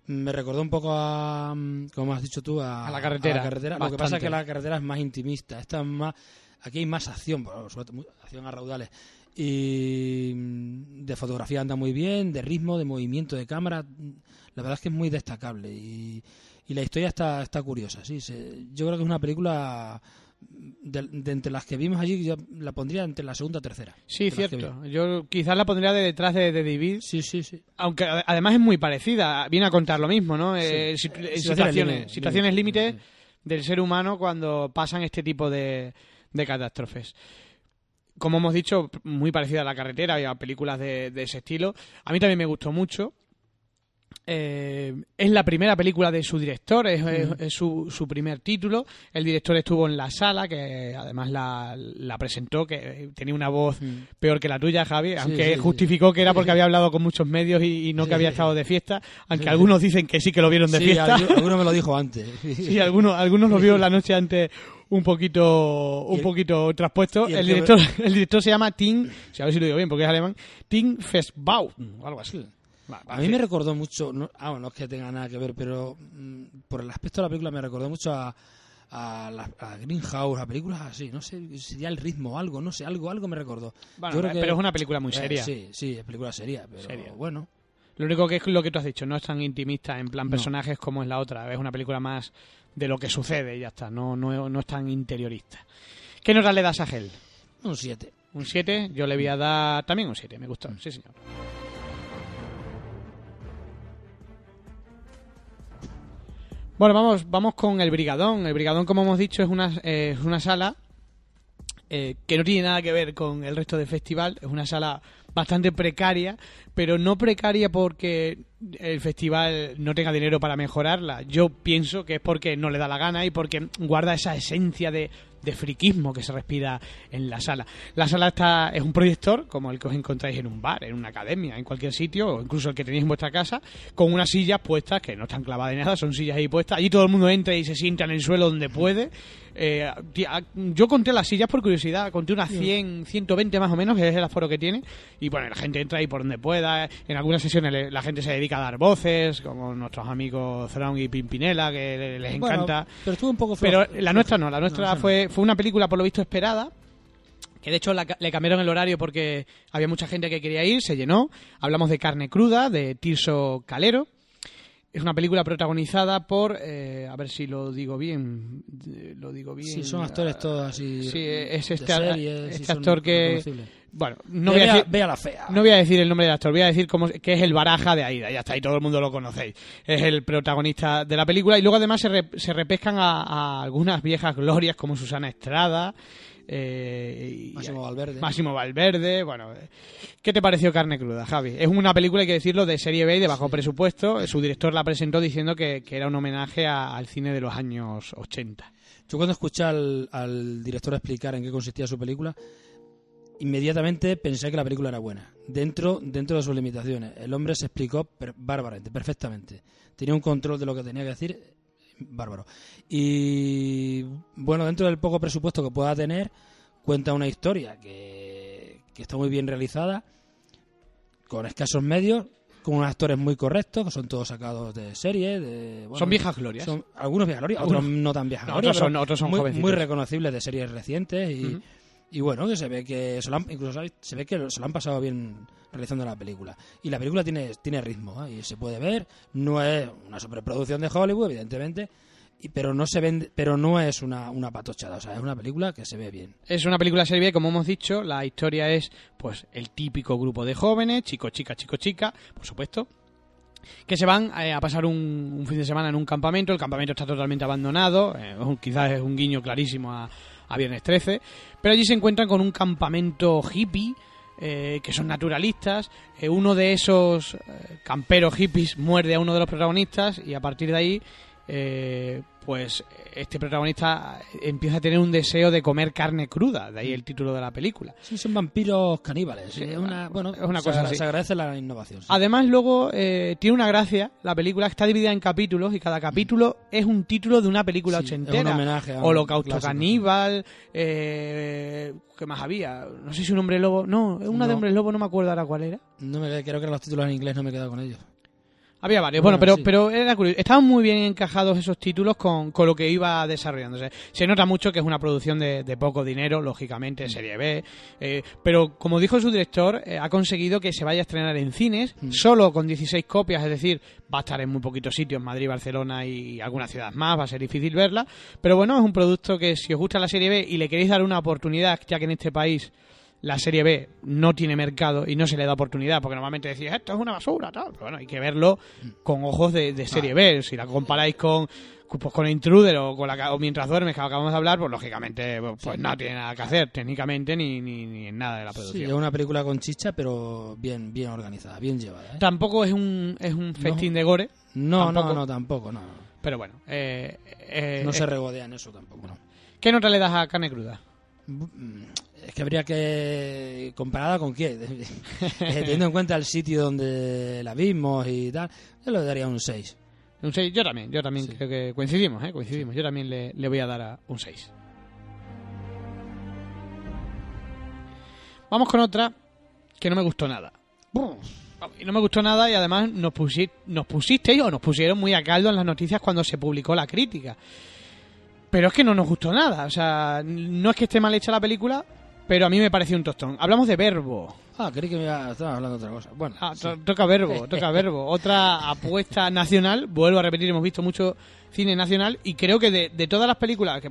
[SPEAKER 3] Me recordó un poco a, como has dicho tú, a,
[SPEAKER 2] A La Carretera,
[SPEAKER 3] a la carretera. Lo que pasa es que la carretera es más intimista. Esta es más, aquí hay más acción, por supuesto, mu- acción a raudales. Y mm, de fotografía anda muy bien, de ritmo, de movimiento de cámara. mm, La verdad es que es muy destacable. Y, y la historia está, está curiosa, sí. se- yo creo que es una película de, de entre las que vimos allí, yo la pondría entre la segunda y tercera.
[SPEAKER 2] Sí, cierto. Yo quizás la pondría de detrás de, de David.
[SPEAKER 3] vi. Sí, sí, sí.
[SPEAKER 2] Aunque ade- además es muy parecida, viene a contar lo mismo, ¿no? Eh,
[SPEAKER 3] Sí.
[SPEAKER 2] situ- eh,
[SPEAKER 3] Situaciones
[SPEAKER 2] situaciones,
[SPEAKER 3] límite,
[SPEAKER 2] situaciones
[SPEAKER 3] límite,
[SPEAKER 2] límites del ser humano cuando pasan este tipo de, de catástrofes. Como hemos dicho, muy parecida a la carretera y a películas de, de ese estilo. A mí también me gustó mucho. Eh, es la primera película de su director, es, es- es su, su primer título. El director estuvo en la sala, que además la, la presentó, que tenía una voz
[SPEAKER 3] Mm.
[SPEAKER 2] peor que la tuya, Javi, aunque
[SPEAKER 3] sí, sí.
[SPEAKER 2] justificó que era porque había hablado con muchos medios y, y no que había estado de fiesta, aunque algunos dicen que sí que lo vieron de fiesta.
[SPEAKER 3] algu- alguno me lo dijo antes.
[SPEAKER 2] Sí, algunos, algunos lo vio la noche antes un poquito un
[SPEAKER 3] el-
[SPEAKER 2] poquito traspuesto. El, director el director se llama Tim, si a ver si lo digo bien porque es alemán, Tim Festbau, o algo así. Va, va,
[SPEAKER 3] A mí
[SPEAKER 2] sí.
[SPEAKER 3] me recordó mucho, no, ah, no es que tenga nada que ver, pero mm, por el aspecto de la película me recordó mucho a, a, la, a Greenhouse, a películas así, no sé, sería el ritmo, algo, no sé, algo, algo me recordó.
[SPEAKER 2] Bueno,
[SPEAKER 3] Yo creo que-
[SPEAKER 2] pero es una película muy
[SPEAKER 3] Eh,
[SPEAKER 2] seria.
[SPEAKER 3] sí, sí, es película seria, pero
[SPEAKER 2] Seria.
[SPEAKER 3] bueno.
[SPEAKER 2] Lo único que es lo que tú has dicho, no es tan intimista en plan
[SPEAKER 3] No.
[SPEAKER 2] personajes como es la otra. Es una película más de lo que sucede y ya está. No, no, no es tan interiorista. ¿Qué nota le das a Hell?
[SPEAKER 3] Un 7.
[SPEAKER 2] Un 7. Yo le voy a dar también un 7. Me gustó.
[SPEAKER 3] Mm.
[SPEAKER 2] Sí, señor. Bueno, vamos, vamos con el Brigadón. El Brigadón, como hemos dicho, es una, eh, una sala eh, que no tiene nada que ver con el resto del festival. Es una sala bastante precaria, pero no precaria porque el festival no tenga dinero para mejorarla. Yo pienso que es porque no le da la gana y porque guarda esa esencia de, de friquismo que se respira en la sala. La sala está es un proyector como el que os encontráis en un bar, en una academia, en cualquier sitio, o incluso el que tenéis en vuestra casa, con unas sillas puestas que no están clavadas ni nada, son sillas ahí puestas. Allí todo el mundo entra y se sienta en el suelo donde puede. Eh, yo conté las sillas por curiosidad, conté unas 100, 120 más o menos, que es el aforo que tiene. Y bueno, la gente entra ahí por donde pueda. En algunas sesiones la gente se dedica a dar voces, como nuestros amigos Thrawn y Pimpinela, que le- les
[SPEAKER 3] Bueno,
[SPEAKER 2] encanta.
[SPEAKER 3] pero estuvo un poco
[SPEAKER 2] Pero
[SPEAKER 3] flojo.
[SPEAKER 2] la nuestra no, la nuestra
[SPEAKER 3] no.
[SPEAKER 2] fue, fue una película por lo visto esperada. Que de hecho la le cambiaron el horario porque había mucha gente que quería ir, se llenó. Hablamos de Carne Cruda, de Tirso Calero. Es una película protagonizada por, eh, a ver si lo digo bien, eh, lo digo bien.
[SPEAKER 3] Sí, son actores todos así.
[SPEAKER 2] Sí, es este,
[SPEAKER 3] series,
[SPEAKER 2] este actor que. Bueno, no voy, a
[SPEAKER 3] Vea-
[SPEAKER 2] decir,
[SPEAKER 3] vea la fea.
[SPEAKER 2] no voy a decir el nombre del actor, voy a decir cómo, que es el Baraja de Aida. Ya está, y todo el mundo lo conocéis. Es el protagonista de la película. Y luego además se, re- se repescan a, a algunas viejas glorias como Susana Estrada. Eh,
[SPEAKER 3] Máximo Valverde.
[SPEAKER 2] Máximo Valverde, bueno, eh, ¿qué te pareció Carne Cruda, Javi? Es una película, hay que decirlo, de serie B y de bajo presupuesto. Su director la presentó diciendo que, que era un homenaje a- al cine de los años 80.
[SPEAKER 3] Yo cuando escuché al, al director explicar en qué consistía su película, inmediatamente pensé que la película era buena, dentro, dentro de sus limitaciones. El hombre se explicó per- bárbaramente, perfectamente. Tenía un control de lo que tenía que decir bárbaro. Y bueno, dentro del poco presupuesto que pueda tener, cuenta una historia que, que está muy bien realizada, con escasos medios, con unos actores muy correctos, que son todos sacados de serie. De, bueno,
[SPEAKER 2] Son viejas glorias.
[SPEAKER 3] son algunos viejas glorias, otros no tan viejas
[SPEAKER 2] No,
[SPEAKER 3] glorias,
[SPEAKER 2] otros son-
[SPEAKER 3] pero
[SPEAKER 2] otros son
[SPEAKER 3] muy, reconocibles de series recientes y. y bueno, que se ve que se lo han, incluso se ve que se lo han pasado bien realizando la película. Y la película tiene, tiene ritmo ¿eh? y se puede ver, no es una superproducción de Hollywood, evidentemente, pero no se vende, pero no es una, una patochada, o sea, es una película que se ve bien.
[SPEAKER 2] Es una película serie B, como hemos dicho. La historia es, pues, el típico grupo de jóvenes, chico, chica, chico, chica, por supuesto, que se van eh, a pasar un, un fin de semana en un campamento. El campamento está totalmente abandonado. eh, quizás es un guiño clarísimo a, a Viernes 13. Pero allí se encuentran con un campamento hippie. eh, que son naturalistas. Eh, uno de esos camperos hippies muerde a uno de los protagonistas y a partir de ahí, eh, pues este protagonista empieza a tener un deseo de comer carne cruda. De ahí el título de la película.
[SPEAKER 3] Sí, son vampiros caníbales.
[SPEAKER 2] Sí,
[SPEAKER 3] una, bueno,
[SPEAKER 2] es una cosa así.
[SPEAKER 3] Se agradece la innovación. sí.
[SPEAKER 2] Además, luego eh, tiene una gracia. La película está dividida en capítulos y cada capítulo es un título de una película
[SPEAKER 3] Sí, es un
[SPEAKER 2] ochentera.
[SPEAKER 3] homenaje a
[SPEAKER 2] Holocausto
[SPEAKER 3] clásico,
[SPEAKER 2] caníbal. Eh, ¿Qué más había? No sé si un hombre lobo. No, una de
[SPEAKER 3] No.
[SPEAKER 2] hombre lobo, no me acuerdo ahora cuál era.
[SPEAKER 3] No me, creo que eran los títulos en inglés, no me he quedado con ellos.
[SPEAKER 2] Había varios,
[SPEAKER 3] Bueno,
[SPEAKER 2] bueno, pero,
[SPEAKER 3] sí.
[SPEAKER 2] pero era curioso. Estaban muy bien encajados esos títulos con, con lo que iba desarrollándose. Se nota mucho que es una producción de, de poco dinero, lógicamente, serie B. eh, pero como dijo su director, eh, ha conseguido que se vaya a estrenar en cines,
[SPEAKER 3] Mm.
[SPEAKER 2] solo con 16 copias, es decir, va a estar en muy poquitos sitios, Madrid, Barcelona y algunas ciudades más, va a ser difícil verla. Pero bueno, es un producto que si os gusta la serie B y le queréis dar una oportunidad, ya que en este país la serie B no tiene mercado y no se le da oportunidad, porque normalmente decís, esto es una basura, tal. Pero bueno, hay que verlo con ojos de, de serie B. Si la comparáis con pues con Intruder o con la o mientras duermes que acabamos de hablar, pues lógicamente pues no tiene nada que hacer técnicamente ni, ni, ni en nada de la
[SPEAKER 3] Sí,
[SPEAKER 2] producción.
[SPEAKER 3] es una película con chicha, pero bien, bien organizada, bien llevada. ¿eh?
[SPEAKER 2] Tampoco es un, es un festín de gore,
[SPEAKER 3] No,
[SPEAKER 2] tampoco.
[SPEAKER 3] no, no, tampoco, no.
[SPEAKER 2] pero bueno. Eh, eh,
[SPEAKER 3] No
[SPEAKER 2] eh,
[SPEAKER 3] se regodea en eso tampoco, no.
[SPEAKER 2] ¿Qué nota le das a carne cruda?
[SPEAKER 3] Es que habría que... ¿Comparada con qué? Eh, Teniendo en cuenta el sitio donde la vimos y tal, yo le daría un 6.
[SPEAKER 2] Un 6, yo también, yo también
[SPEAKER 3] Sí.
[SPEAKER 2] creo que coincidimos, ¿eh? coincidimos. Yo también le, le voy a dar a un 6. Vamos con otra que no me gustó nada. Y no me gustó nada y además nos, nos pusisteis o nos pusieron muy a caldo en las noticias cuando se publicó la crítica. Pero es que no nos gustó nada. O sea, no es que esté mal hecha la película, pero a mí me pareció un tostón. Hablamos de Verbo.
[SPEAKER 3] Ah, creí que me iba- estaba hablando de otra cosa. Bueno,
[SPEAKER 2] Ah,
[SPEAKER 3] sí.
[SPEAKER 2] to- toca verbo, toca verbo. Otra apuesta nacional, vuelvo a repetir, hemos visto mucho cine nacional y creo que de, de todas las películas que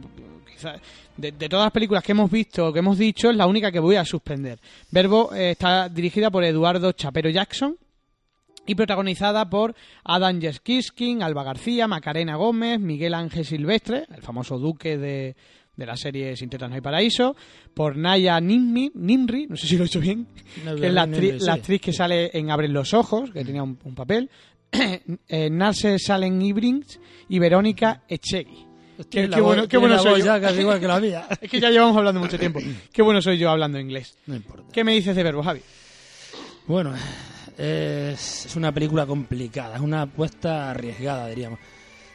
[SPEAKER 2] quizás de, de todas las películas que hemos visto, que hemos dicho, es la única que voy a suspender. Verbo eh, está dirigida por Eduardo Chapero Jackson y protagonizada por Adam Jeskiskin, Alba García, Macarena Gómez, Miguel Ángel Silvestre, el famoso duque de, de la serie Sin tetas no hay paraíso, por Naya Nimri, Nimri, no sé si lo he hecho bien,
[SPEAKER 3] No,
[SPEAKER 2] que es la actriz,
[SPEAKER 3] no, sí.
[SPEAKER 2] la actriz que sale en Abren los ojos, que tenía un, un papel, eh, Narce Salen Ibrings y Verónica Echegui. Qué
[SPEAKER 3] la voz-
[SPEAKER 2] bueno- qué bueno
[SPEAKER 3] la
[SPEAKER 2] soy
[SPEAKER 3] voz
[SPEAKER 2] yo.
[SPEAKER 3] ya casi igual que la mía.
[SPEAKER 2] Es que ya llevamos hablando mucho tiempo. Qué bueno soy yo hablando inglés.
[SPEAKER 3] No importa.
[SPEAKER 2] ¿Qué me dices de Verbo, Javi?
[SPEAKER 3] Bueno, es, es una película complicada, es una apuesta arriesgada, diríamos.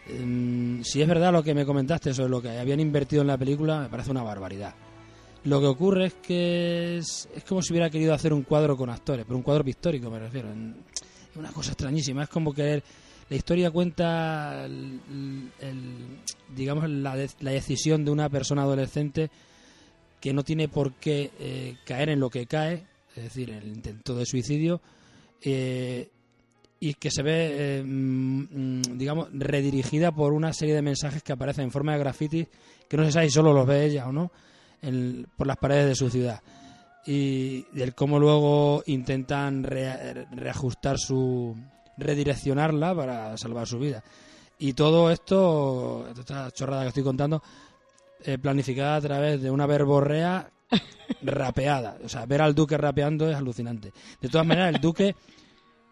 [SPEAKER 3] Mm, si es verdad lo que me comentaste sobre lo que habían invertido en la película, me parece una barbaridad. Lo que ocurre es que es, como si hubiera querido hacer un cuadro con actores, pero un cuadro pictórico me refiero. Es una cosa extrañísima, es como que la historia cuenta, el- digamos, la, de- la decisión de una persona adolescente que no tiene por qué eh, caer en lo que cae, es decir, el intento de suicidio, eh, y que se ve, eh, mm, digamos, redirigida por una serie de mensajes que aparecen en forma de grafitis, que no se sabe si solo los ve ella o no, en- por las paredes de su ciudad. y del cómo luego intentan re- reajustar su redireccionarla para salvar su vida. Y todo esto esta chorrada que estoy contando eh, planificada a través de una verborrea rapeada. O sea ver al duque rapeando es alucinante. De todas maneras el duque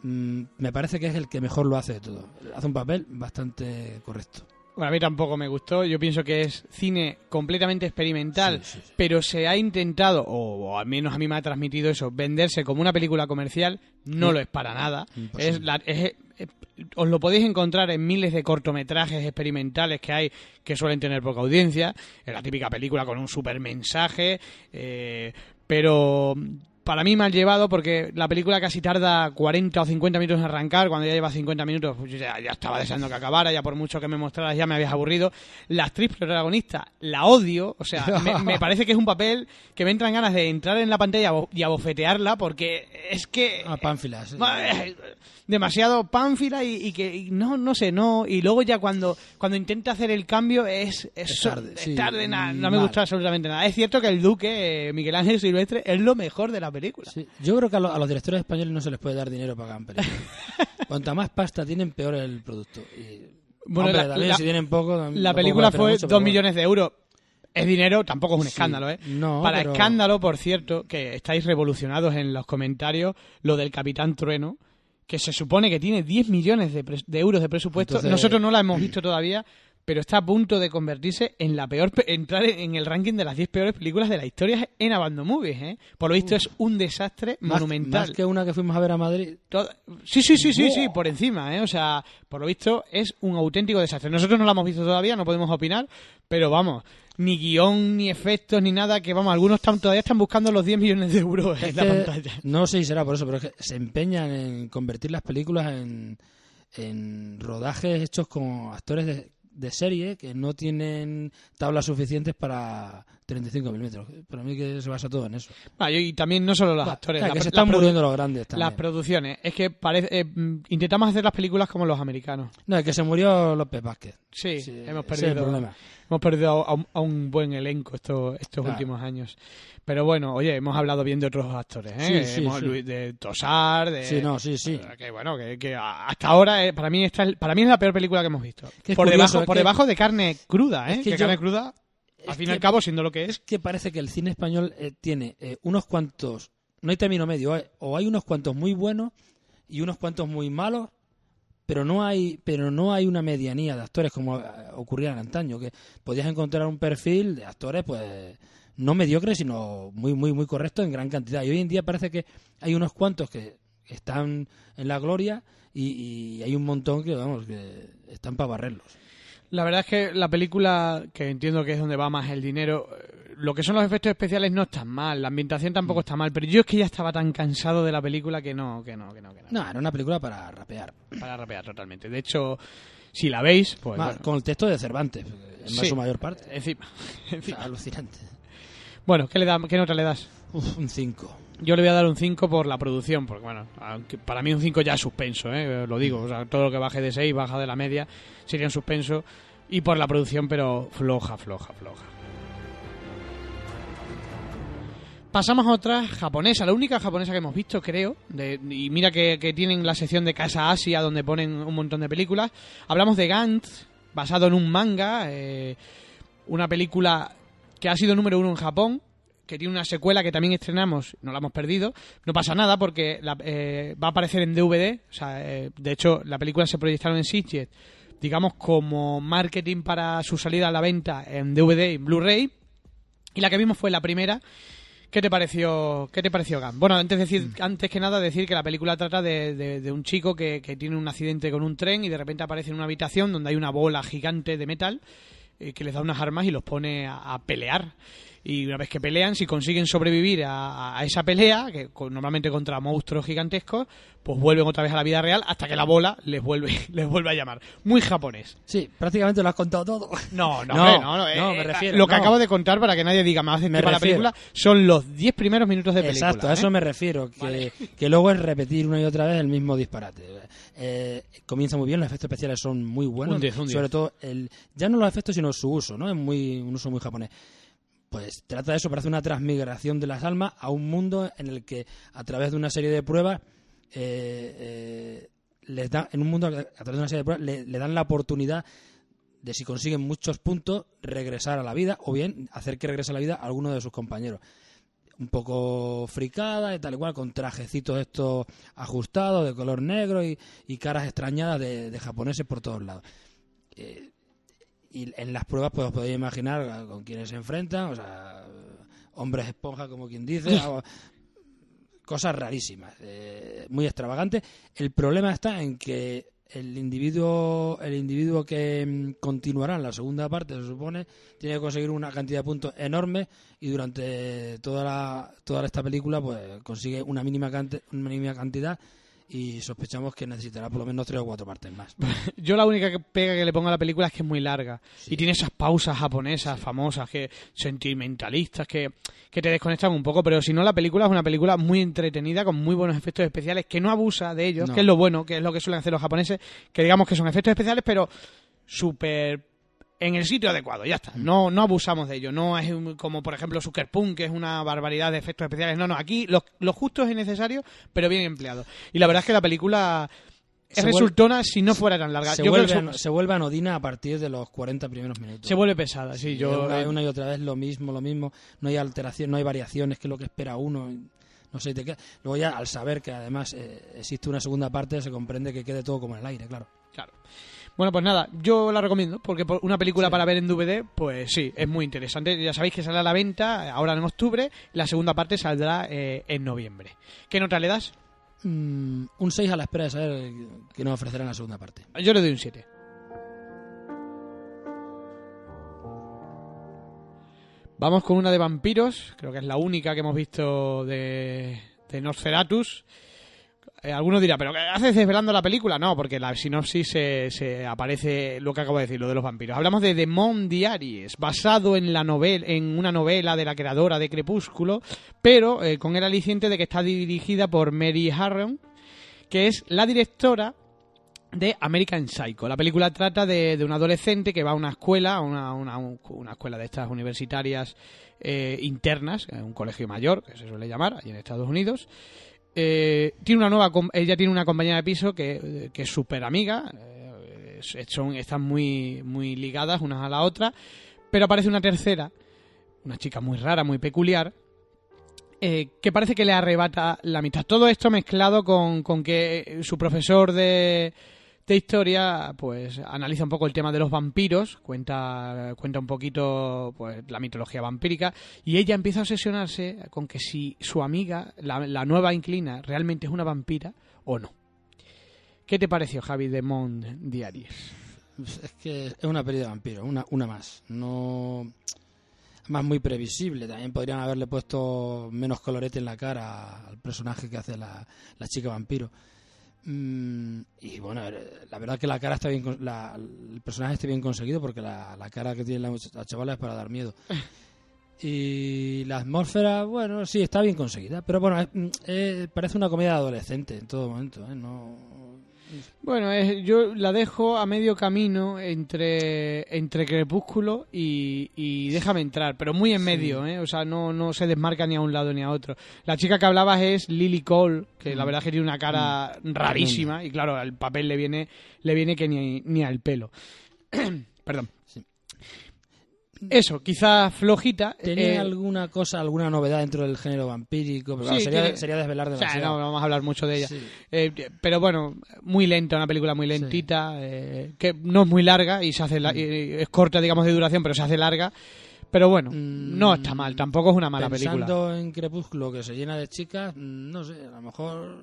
[SPEAKER 3] mm, me parece que es el que mejor lo hace de todo hace un papel bastante correcto
[SPEAKER 2] Bueno, a mí tampoco me gustó. Yo pienso que es cine completamente experimental,
[SPEAKER 3] Sí, sí, sí.
[SPEAKER 2] pero se ha intentado, o, o al menos a mí me ha transmitido eso, venderse como una película comercial. No
[SPEAKER 3] Sí.
[SPEAKER 2] lo es para nada.
[SPEAKER 3] Imposible.
[SPEAKER 2] Es la- es- eh, os lo podéis encontrar en miles de cortometrajes experimentales que hay que suelen tener poca audiencia. Es la típica película con un super mensaje, eh, pero para mí mal llevado porque la película casi tarda 40 o 50 minutos en arrancar. Cuando ya lleva 50 minutos, pues ya, ya estaba deseando que acabara. Ya por mucho que me mostraras, ya me habías aburrido. La actriz protagonista la odio. O sea, me, me parece que es un papel que me entran ganas de entrar en la pantalla y abofetearla porque es que.
[SPEAKER 3] a pánfilas sí.
[SPEAKER 2] Eh, demasiado pánfila y, y que y no no sé no y luego ya cuando cuando intenta hacer el cambio es es,
[SPEAKER 3] Es tarde,
[SPEAKER 2] es
[SPEAKER 3] sí,
[SPEAKER 2] tarde, nada, no me gusta absolutamente nada es cierto que el Duque eh, Miguel Ángel Silvestre es lo mejor de la película
[SPEAKER 3] Sí, Yo creo que a, lo- a los directores españoles no se les puede dar dinero para que películas. Cuanta más pasta tienen, peor el producto. Y,
[SPEAKER 2] Bueno,
[SPEAKER 3] hombre,
[SPEAKER 2] la-
[SPEAKER 3] también
[SPEAKER 2] la-
[SPEAKER 3] si tienen poco...
[SPEAKER 2] la película fue
[SPEAKER 3] mucho,
[SPEAKER 2] 2
[SPEAKER 3] pero bueno.
[SPEAKER 2] millones de euros es dinero tampoco es un
[SPEAKER 3] Sí,
[SPEAKER 2] escándalo eh
[SPEAKER 3] no,
[SPEAKER 2] para
[SPEAKER 3] pero-
[SPEAKER 2] escándalo por cierto que estáis revolucionados en los comentarios lo del Capitán Trueno que se supone que tiene 10 millones de, euros de presupuesto
[SPEAKER 3] Entonces-
[SPEAKER 2] nosotros no la hemos visto todavía pero está a punto de convertirse en la peor pe- entrar en el ranking de las 10 peores películas de la historia en Abandon Movies ¿eh? por lo visto es un desastre
[SPEAKER 3] Más-
[SPEAKER 2] monumental
[SPEAKER 3] Más que una que fuimos a ver a Madrid.
[SPEAKER 2] Sí, sí, sí, sí, sí, por encima, ¿eh? O sea, por lo visto es un auténtico desastre. Nosotros no la hemos visto todavía, no podemos opinar, pero vamos, ni guion, ni efectos, ni nada, que vamos, algunos están, todavía están buscando los 10 millones de euros en
[SPEAKER 3] Es
[SPEAKER 2] la pantalla.
[SPEAKER 3] No sé si será por eso, pero es que se empeñan en convertir las películas en, en rodajes hechos con actores de, de serie que no tienen tablas suficientes para 35 milímetros. Para mí que se basa todo en eso.
[SPEAKER 2] Ah, y también no solo los actores,
[SPEAKER 3] Claro,
[SPEAKER 2] la-
[SPEAKER 3] que se
[SPEAKER 2] la
[SPEAKER 3] están
[SPEAKER 2] produ-
[SPEAKER 3] muriendo los grandes también.
[SPEAKER 2] las producciones. Es que parece, eh, mm, intentamos hacer las películas como los americanos.
[SPEAKER 3] No, es que se murió López Vázquez.
[SPEAKER 2] Sí,
[SPEAKER 3] Sí,
[SPEAKER 2] hemos
[SPEAKER 3] ese es el
[SPEAKER 2] perdido.
[SPEAKER 3] problema.
[SPEAKER 2] Hemos perdido a un, a un buen elenco estos, estos
[SPEAKER 3] Claro.
[SPEAKER 2] últimos años. Pero bueno, oye, hemos hablado bien de otros actores, ¿eh?
[SPEAKER 3] Sí, sí,
[SPEAKER 2] Hemos-
[SPEAKER 3] sí.
[SPEAKER 2] Luis- de Tosar, de...
[SPEAKER 3] Sí, no, sí, sí.
[SPEAKER 2] Que bueno, que, que hasta ahora, eh, para mí esta es, para mí es la peor película que hemos visto.
[SPEAKER 3] Que
[SPEAKER 2] por
[SPEAKER 3] curioso,
[SPEAKER 2] debajo, por
[SPEAKER 3] que-
[SPEAKER 2] debajo de carne cruda, ¿eh?
[SPEAKER 3] Es que
[SPEAKER 2] que
[SPEAKER 3] yo-
[SPEAKER 2] carne cruda, al fin y al cabo, siendo lo que es.
[SPEAKER 3] que parece que el cine español eh, tiene eh, unos cuantos, no hay término medio, eh, o hay unos cuantos muy buenos y unos cuantos muy malos, pero no hay, pero no hay una medianía de actores como eh, ocurría en antaño, que podías encontrar un perfil de actores, pues no mediocres, sino muy, muy, muy correctos en gran cantidad. Y hoy en día parece que hay unos cuantos que están en la gloria y, y hay un montón que, vamos, que están para barrerlos.
[SPEAKER 2] La verdad es que la película, que entiendo que es donde va más el dinero, lo que son los efectos especiales no están mal, la ambientación
[SPEAKER 3] Mm.
[SPEAKER 2] tampoco está mal, pero yo es que ya estaba tan cansado de la película que no, que no, que no, que no.
[SPEAKER 3] No, era una película para rapear.
[SPEAKER 2] Para rapear totalmente. De hecho, si la veis, pues...
[SPEAKER 3] Más,
[SPEAKER 2] bueno,
[SPEAKER 3] con el texto de Cervantes, en
[SPEAKER 2] Sí.
[SPEAKER 3] su mayor parte.
[SPEAKER 2] encima,
[SPEAKER 3] O
[SPEAKER 2] encima.
[SPEAKER 3] sea, alucinante.
[SPEAKER 2] Bueno, ¿qué, le da, ¿qué nota le das?
[SPEAKER 3] Uf, un 5.
[SPEAKER 2] Yo le voy a dar un 5 por la producción, porque bueno, para mí un 5 ya es suspenso, ¿eh? lo digo, o sea, todo lo que baje de 6, baja de la media, sería un suspenso, y por la producción, pero floja, floja, floja. Pasamos a otra japonesa, la única japonesa que hemos visto, creo, de- y mira que, que tienen la sección de Casa Asia, donde ponen un montón de películas. Hablamos de Gantz, basado en un manga, eh, una película que ha sido número uno en Japón, que tiene una secuela que también estrenamos, no la hemos perdido. No pasa nada porque la- eh, va a aparecer en DVD. O sea, eh, de hecho, la película se proyectaron en Sitges, digamos, como marketing para su salida a la venta en DVD y Blu-ray. Y la que vimos fue la primera. ¿Qué te pareció, qué te pareció Gan? Bueno, antes, de decir, antes que nada decir que la película trata de, de- de un chico que, que tiene un accidente con un tren y de repente aparece en una habitación donde hay una bola gigante de metal eh, que les da unas armas y los pone a, a pelear. Y una vez que pelean, si consiguen sobrevivir a, a esa pelea, que con- normalmente contra monstruos gigantescos, pues vuelven otra vez a la vida real hasta que la bola les vuelve, les vuelve a llamar. Muy japonés.
[SPEAKER 3] Sí, prácticamente lo has contado todo.
[SPEAKER 2] No, no,
[SPEAKER 3] No,
[SPEAKER 2] hombre, no, no, eh,
[SPEAKER 3] no, me
[SPEAKER 2] eh,
[SPEAKER 3] refiero,
[SPEAKER 2] Lo que
[SPEAKER 3] no.
[SPEAKER 2] acabo de contar para que nadie diga más de
[SPEAKER 3] Me
[SPEAKER 2] la
[SPEAKER 3] refiero.
[SPEAKER 2] película son los 10 primeros minutos de película.
[SPEAKER 3] Exacto, a eso
[SPEAKER 2] ¿eh?
[SPEAKER 3] me refiero, que, que luego es repetir una y otra vez el mismo disparate. Eh, comienza muy bien, los efectos especiales son muy buenos,
[SPEAKER 2] Un diez, un diez.
[SPEAKER 3] sobre todo el, ya no los efectos sino su uso, ¿no? Es muy un uso muy japonés. Pues trata de eso, parece una transmigración de las almas a un mundo en el que a través de una serie de pruebas eh, eh, les da, en un mundo a través de una serie de pruebas le, dan la oportunidad de si consiguen muchos puntos regresar a la vida o bien hacer que regrese a la vida a alguno de sus compañeros un poco fricada y tal igual, con trajecitos estos ajustados de color negro y, y caras extrañadas de, de japoneses por todos lados. Eh, y en las pruebas pues os podéis imaginar con quienes se enfrentan, o sea, hombres esponja como quien dice, cosas rarísimas, eh, muy extravagantes. El problema está en que el individuo, el individuo que mm, continuará en la segunda parte, se supone, tiene que conseguir una cantidad de puntos enorme y durante toda la, toda esta película pues consigue una mínima, cante- una mínima cantidad y sospechamos que necesitará por lo menos tres o cuatro partes más.
[SPEAKER 2] Yo la única que pega que le pongo a la película es que es muy larga. Y tiene esas pausas japonesas famosas, que sentimentalistas, que, que te desconectan un poco. Pero si no, la película es una película muy entretenida, con muy buenos efectos especiales, que no abusa de ellos,
[SPEAKER 3] No.
[SPEAKER 2] que es lo bueno, que es lo que suelen hacer los japoneses, que digamos que son efectos especiales, pero súper en el sitio adecuado, ya está. No, no abusamos de ello. No es un- como, por ejemplo, Sucker Punch, que es una barbaridad de efectos especiales. No, no, aquí lo, lo justo es necesario, pero bien empleado. Y la verdad es que la película es
[SPEAKER 3] vuelve-
[SPEAKER 2] resultona si no fuera tan larga.
[SPEAKER 3] Se
[SPEAKER 2] Yo creo
[SPEAKER 3] vuelve,
[SPEAKER 2] que
[SPEAKER 3] ano-
[SPEAKER 2] son-
[SPEAKER 3] se vuelve anodina a partir de los 40 primeros minutos.
[SPEAKER 2] se vuelve pesada, sí. Yo,
[SPEAKER 3] una, una y otra vez lo mismo, lo mismo. No hay alteración, no hay variaciones, que es lo que espera uno. No sé, te queda- Luego ya, al saber que además eh, existe una segunda parte, se comprende que quede todo como en el aire, claro.
[SPEAKER 2] Claro. Bueno, pues nada, yo la recomiendo, porque por una película para ver en DVD, pues sí, es muy interesante. Ya sabéis que sale a la venta ahora en octubre, la segunda parte saldrá eh, en noviembre. ¿Qué nota le das?
[SPEAKER 3] Mm, un 6 a la espera de saber qué nos ofrecerá en la segunda parte.
[SPEAKER 2] Yo le doy un 7. Vamos con una de vampiros, creo que es la única que hemos visto de, de Nosferatus. Eh, algunos dirán, ¿pero qué haces desvelando la película? No, porque la sinopsis se, se aparece lo que acabo de decir, lo de los vampiros. Hablamos de The Mon Diaries, basado en, la novel, en una novela de la creadora de Crepúsculo, pero eh, con el aliciente de que está dirigida por Mary Harron, que es la directora de American Psycho. La película trata de, de un adolescente que va a una escuela, una, una, una escuela de estas universitarias eh, internas, un colegio mayor, que se suele llamar, allí en Estados Unidos. Eh, tiene una nueva, ella tiene una compañera de piso que, que es súper amiga, eh, son, están muy, muy ligadas unas a la otra, pero aparece una tercera, una chica muy rara, muy peculiar, eh, que parece que le arrebata la amistad. Todo esto mezclado con, con que su profesor de, de historia pues analiza un poco el tema de los vampiros, cuenta, cuenta un poquito pues la mitología vampírica y ella empieza a obsesionarse con que si su amiga, la, la nueva inclina, realmente es una vampira o no. ¿Qué te pareció, Javi, de Mont Diaries?
[SPEAKER 3] Es que es una peli de vampiro, una, una más. No. Más muy previsible. También podrían haberle puesto menos colorete en la cara al personaje que hace la, la chica vampiro. Mm, y bueno, la verdad que la cara está bien. La, el personaje está bien conseguido porque la, la cara que tiene la, la chavala es para dar miedo. Y la atmósfera, bueno, sí, está bien conseguida. Pero bueno, mm, eh, parece una comedia adolescente en todo momento. ¿eh? No,
[SPEAKER 2] Bueno, es- yo la dejo a medio camino entre, entre Crepúsculo y, y Déjame entrar, pero muy en medio, ¿eh? O sea, no, no se desmarca ni a un lado ni a otro. La chica que hablabas es Lily Cole, que la
[SPEAKER 3] Mm.
[SPEAKER 2] verdad es que tiene una cara rarísima y claro, el papel le viene, le viene que ni, ni al pelo. Perdón. Eso, quizás flojita.
[SPEAKER 3] ¿Tenía
[SPEAKER 2] eh,
[SPEAKER 3] alguna cosa, alguna novedad dentro del género vampírico? Pero claro,
[SPEAKER 2] Sí,
[SPEAKER 3] sería,
[SPEAKER 2] tiene-
[SPEAKER 3] sería desvelar
[SPEAKER 2] o sea,
[SPEAKER 3] demasiado.
[SPEAKER 2] no vamos a hablar mucho de ella.
[SPEAKER 3] Sí.
[SPEAKER 2] Eh, pero bueno, muy lenta, una película muy lentita, eh, que no es muy larga y se hace la-
[SPEAKER 3] Mm.
[SPEAKER 2] y es corta, digamos, de duración, pero se hace larga. Pero bueno,
[SPEAKER 3] Mm,
[SPEAKER 2] no está mal, tampoco es una mala película.
[SPEAKER 3] Pensando en Crepúsculo que se llena de chicas, no sé, a lo mejor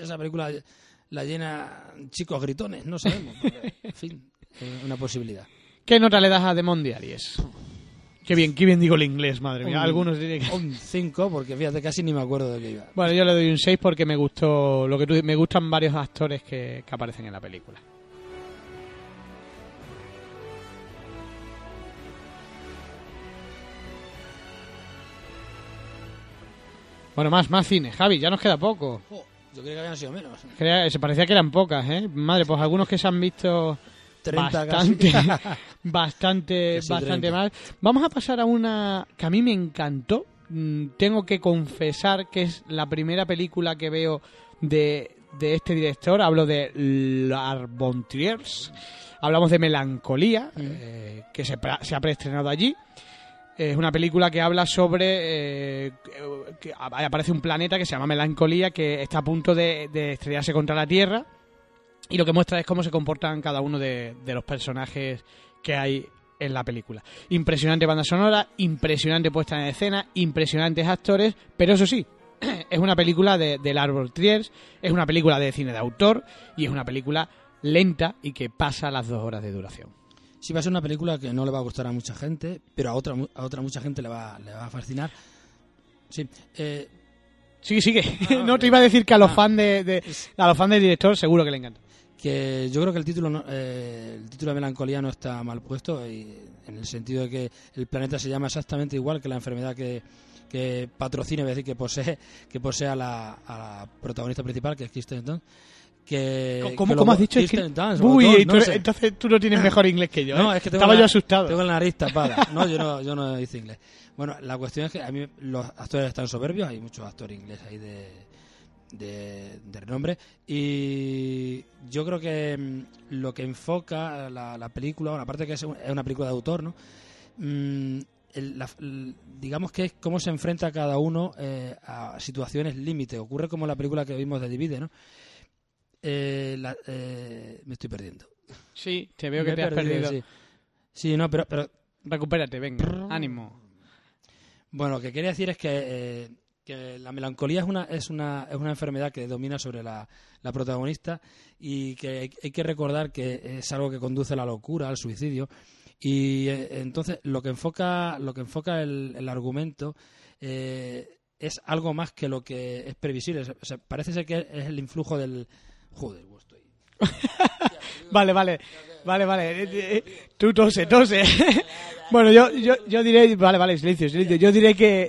[SPEAKER 3] esa película la llena chicos gritones, no sabemos. porque, en fin, es una posibilidad.
[SPEAKER 2] ¿Qué nota le das a Demon Diaries? Qué bien, qué bien digo el inglés, madre mía.
[SPEAKER 3] Un-
[SPEAKER 2] Algunos dirían que...
[SPEAKER 3] Un 5, porque fíjate, casi ni me acuerdo de qué iba.
[SPEAKER 2] Bueno, yo le doy un 6 porque me gustó, lo que tú, me gustan varios actores que, que aparecen en la película. Bueno, más, más cine. Javi, ya nos queda poco.
[SPEAKER 3] Yo creía que habían sido menos.
[SPEAKER 2] Crea- se parecía que eran pocas, ¿eh? Madre, pues algunos que se han visto
[SPEAKER 3] 30 casi.
[SPEAKER 2] bastante, bastante,
[SPEAKER 3] sí,
[SPEAKER 2] bastante
[SPEAKER 3] 30.
[SPEAKER 2] más. Vamos a pasar a una que a mí me encantó. Mm, Tengo que confesar que es la primera película que veo de, de este director. Hablo de Trier. Hablamos de Melancolía, eh, que se, se ha preestrenado allí. Es una película que habla sobre eh, que- que aparece un planeta que se llama Melancolía que está a punto de, de estrellarse contra la Tierra y lo que muestra es cómo se comportan cada uno de, de los personajes que hay en la película. Impresionante banda sonora, impresionante puesta en escena, impresionantes actores, pero eso sí, es una película de, del Árbol Trier, es una película de cine de autor y es una película lenta y que pasa las dos horas de duración.
[SPEAKER 3] Sí, va a ser una película que no le va a gustar a mucha gente, pero a otra, a otra mucha gente le va, le va a fascinar. Sí, eh,
[SPEAKER 2] Sigue, sigue.
[SPEAKER 3] Ah,
[SPEAKER 2] no te iba a decir que a los
[SPEAKER 3] Ah.
[SPEAKER 2] fans de, de- a los fans del director seguro que le encanta.
[SPEAKER 3] Que yo creo que el título no- eh, el título de melancolía no está mal puesto y en el sentido de que el planeta se llama exactamente igual que la enfermedad que, que patrocina, es decir, que posee que posee a la, a la protagonista principal, que es Kirsten Dunst. Que,
[SPEAKER 2] ¿Cómo,
[SPEAKER 3] que
[SPEAKER 2] cómo
[SPEAKER 3] lo-
[SPEAKER 2] has dicho? Es que- Uy, tú-
[SPEAKER 3] sé.
[SPEAKER 2] entonces tú no tienes mejor inglés que yo.
[SPEAKER 3] No,
[SPEAKER 2] ¿eh?
[SPEAKER 3] es que tengo
[SPEAKER 2] Estaba
[SPEAKER 3] la-
[SPEAKER 2] yo asustado.
[SPEAKER 3] Tengo la nariz tapada. No, yo no, yo no hice inglés. Bueno, la cuestión es que a mí los actores están soberbios, hay muchos actores ingleses ahí de, de, de renombre. Y yo creo que mm, lo que enfoca la, la película, bueno, aparte que es un- es una película de autor, ¿no? Mm, el- la- el- digamos que es cómo se enfrenta cada uno eh, a situaciones límite. Ocurre como la película que vimos de Divide, ¿no? Eh, la- eh, me estoy perdiendo.
[SPEAKER 2] Sí, te veo que
[SPEAKER 3] Me
[SPEAKER 2] te has perdido.
[SPEAKER 3] Sí. Sí, no, pero, pero
[SPEAKER 2] Recupérate, venga. Ánimo.
[SPEAKER 3] Bueno, lo que quería decir es que, eh, que la melancolía es una, es, una, es una enfermedad que domina sobre la, la protagonista y que hay, que recordar que es algo que conduce a la locura, al suicidio. Y eh, entonces lo que enfoca, lo que enfoca el, el argumento eh, es algo más que lo que es previsible. O sea, parece ser que es el influjo del... Joder, estoy...
[SPEAKER 2] Vale, vale. Vale, vale. Eh, eh, Tú tose, tose. bueno, yo, yo, yo diré. Vale, vale, silencio, silencio. Yo diré que.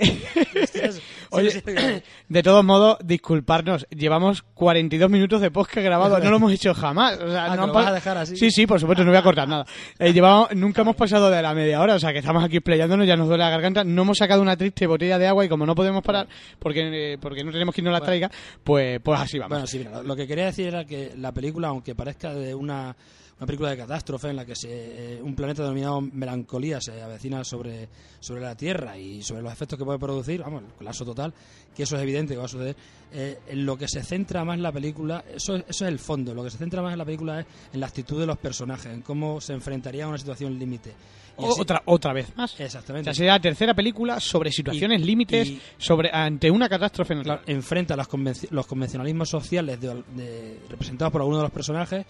[SPEAKER 2] Oye, de todos modos, disculparnos. Llevamos 42 minutos de podcast grabado. No lo hemos hecho jamás. O sea,
[SPEAKER 3] Ah,
[SPEAKER 2] no
[SPEAKER 3] ¿que
[SPEAKER 2] han
[SPEAKER 3] lo
[SPEAKER 2] pa-
[SPEAKER 3] vas a dejar así?
[SPEAKER 2] Sí, sí, por supuesto, no voy a cortar nada. Eh, llevamos, nunca hemos pasado de la media hora. O sea, que estamos aquí playándonos, ya nos duele la garganta. No hemos sacado una triste botella de agua y como no podemos parar porque, eh, porque no tenemos quien nos la traiga, pues, pues así vamos.
[SPEAKER 3] Bueno, sí, mira, lo que quería decir era que la película, aunque parezca de una, una película de catástrofe en la que se, eh, un planeta denominado melancolía se avecina sobre, sobre la Tierra y sobre los efectos que puede producir, vamos, el colapso total, que eso es evidente que va a suceder, eh, en lo que se centra más la película, eso, es- eso es el fondo, lo que se centra más en la película es en la actitud de los personajes, en cómo se enfrentaría a una situación límite.
[SPEAKER 2] O-
[SPEAKER 3] así-
[SPEAKER 2] otra, otra vez más. O
[SPEAKER 3] Exactamente.
[SPEAKER 2] sea, sería la tercera película sobre situaciones
[SPEAKER 3] Y-
[SPEAKER 2] límites
[SPEAKER 3] y-
[SPEAKER 2] sobre ante una catástrofe natural.
[SPEAKER 3] Enfrenta las convenci- los convencionalismos sociales de- de- representados por alguno de los personajes,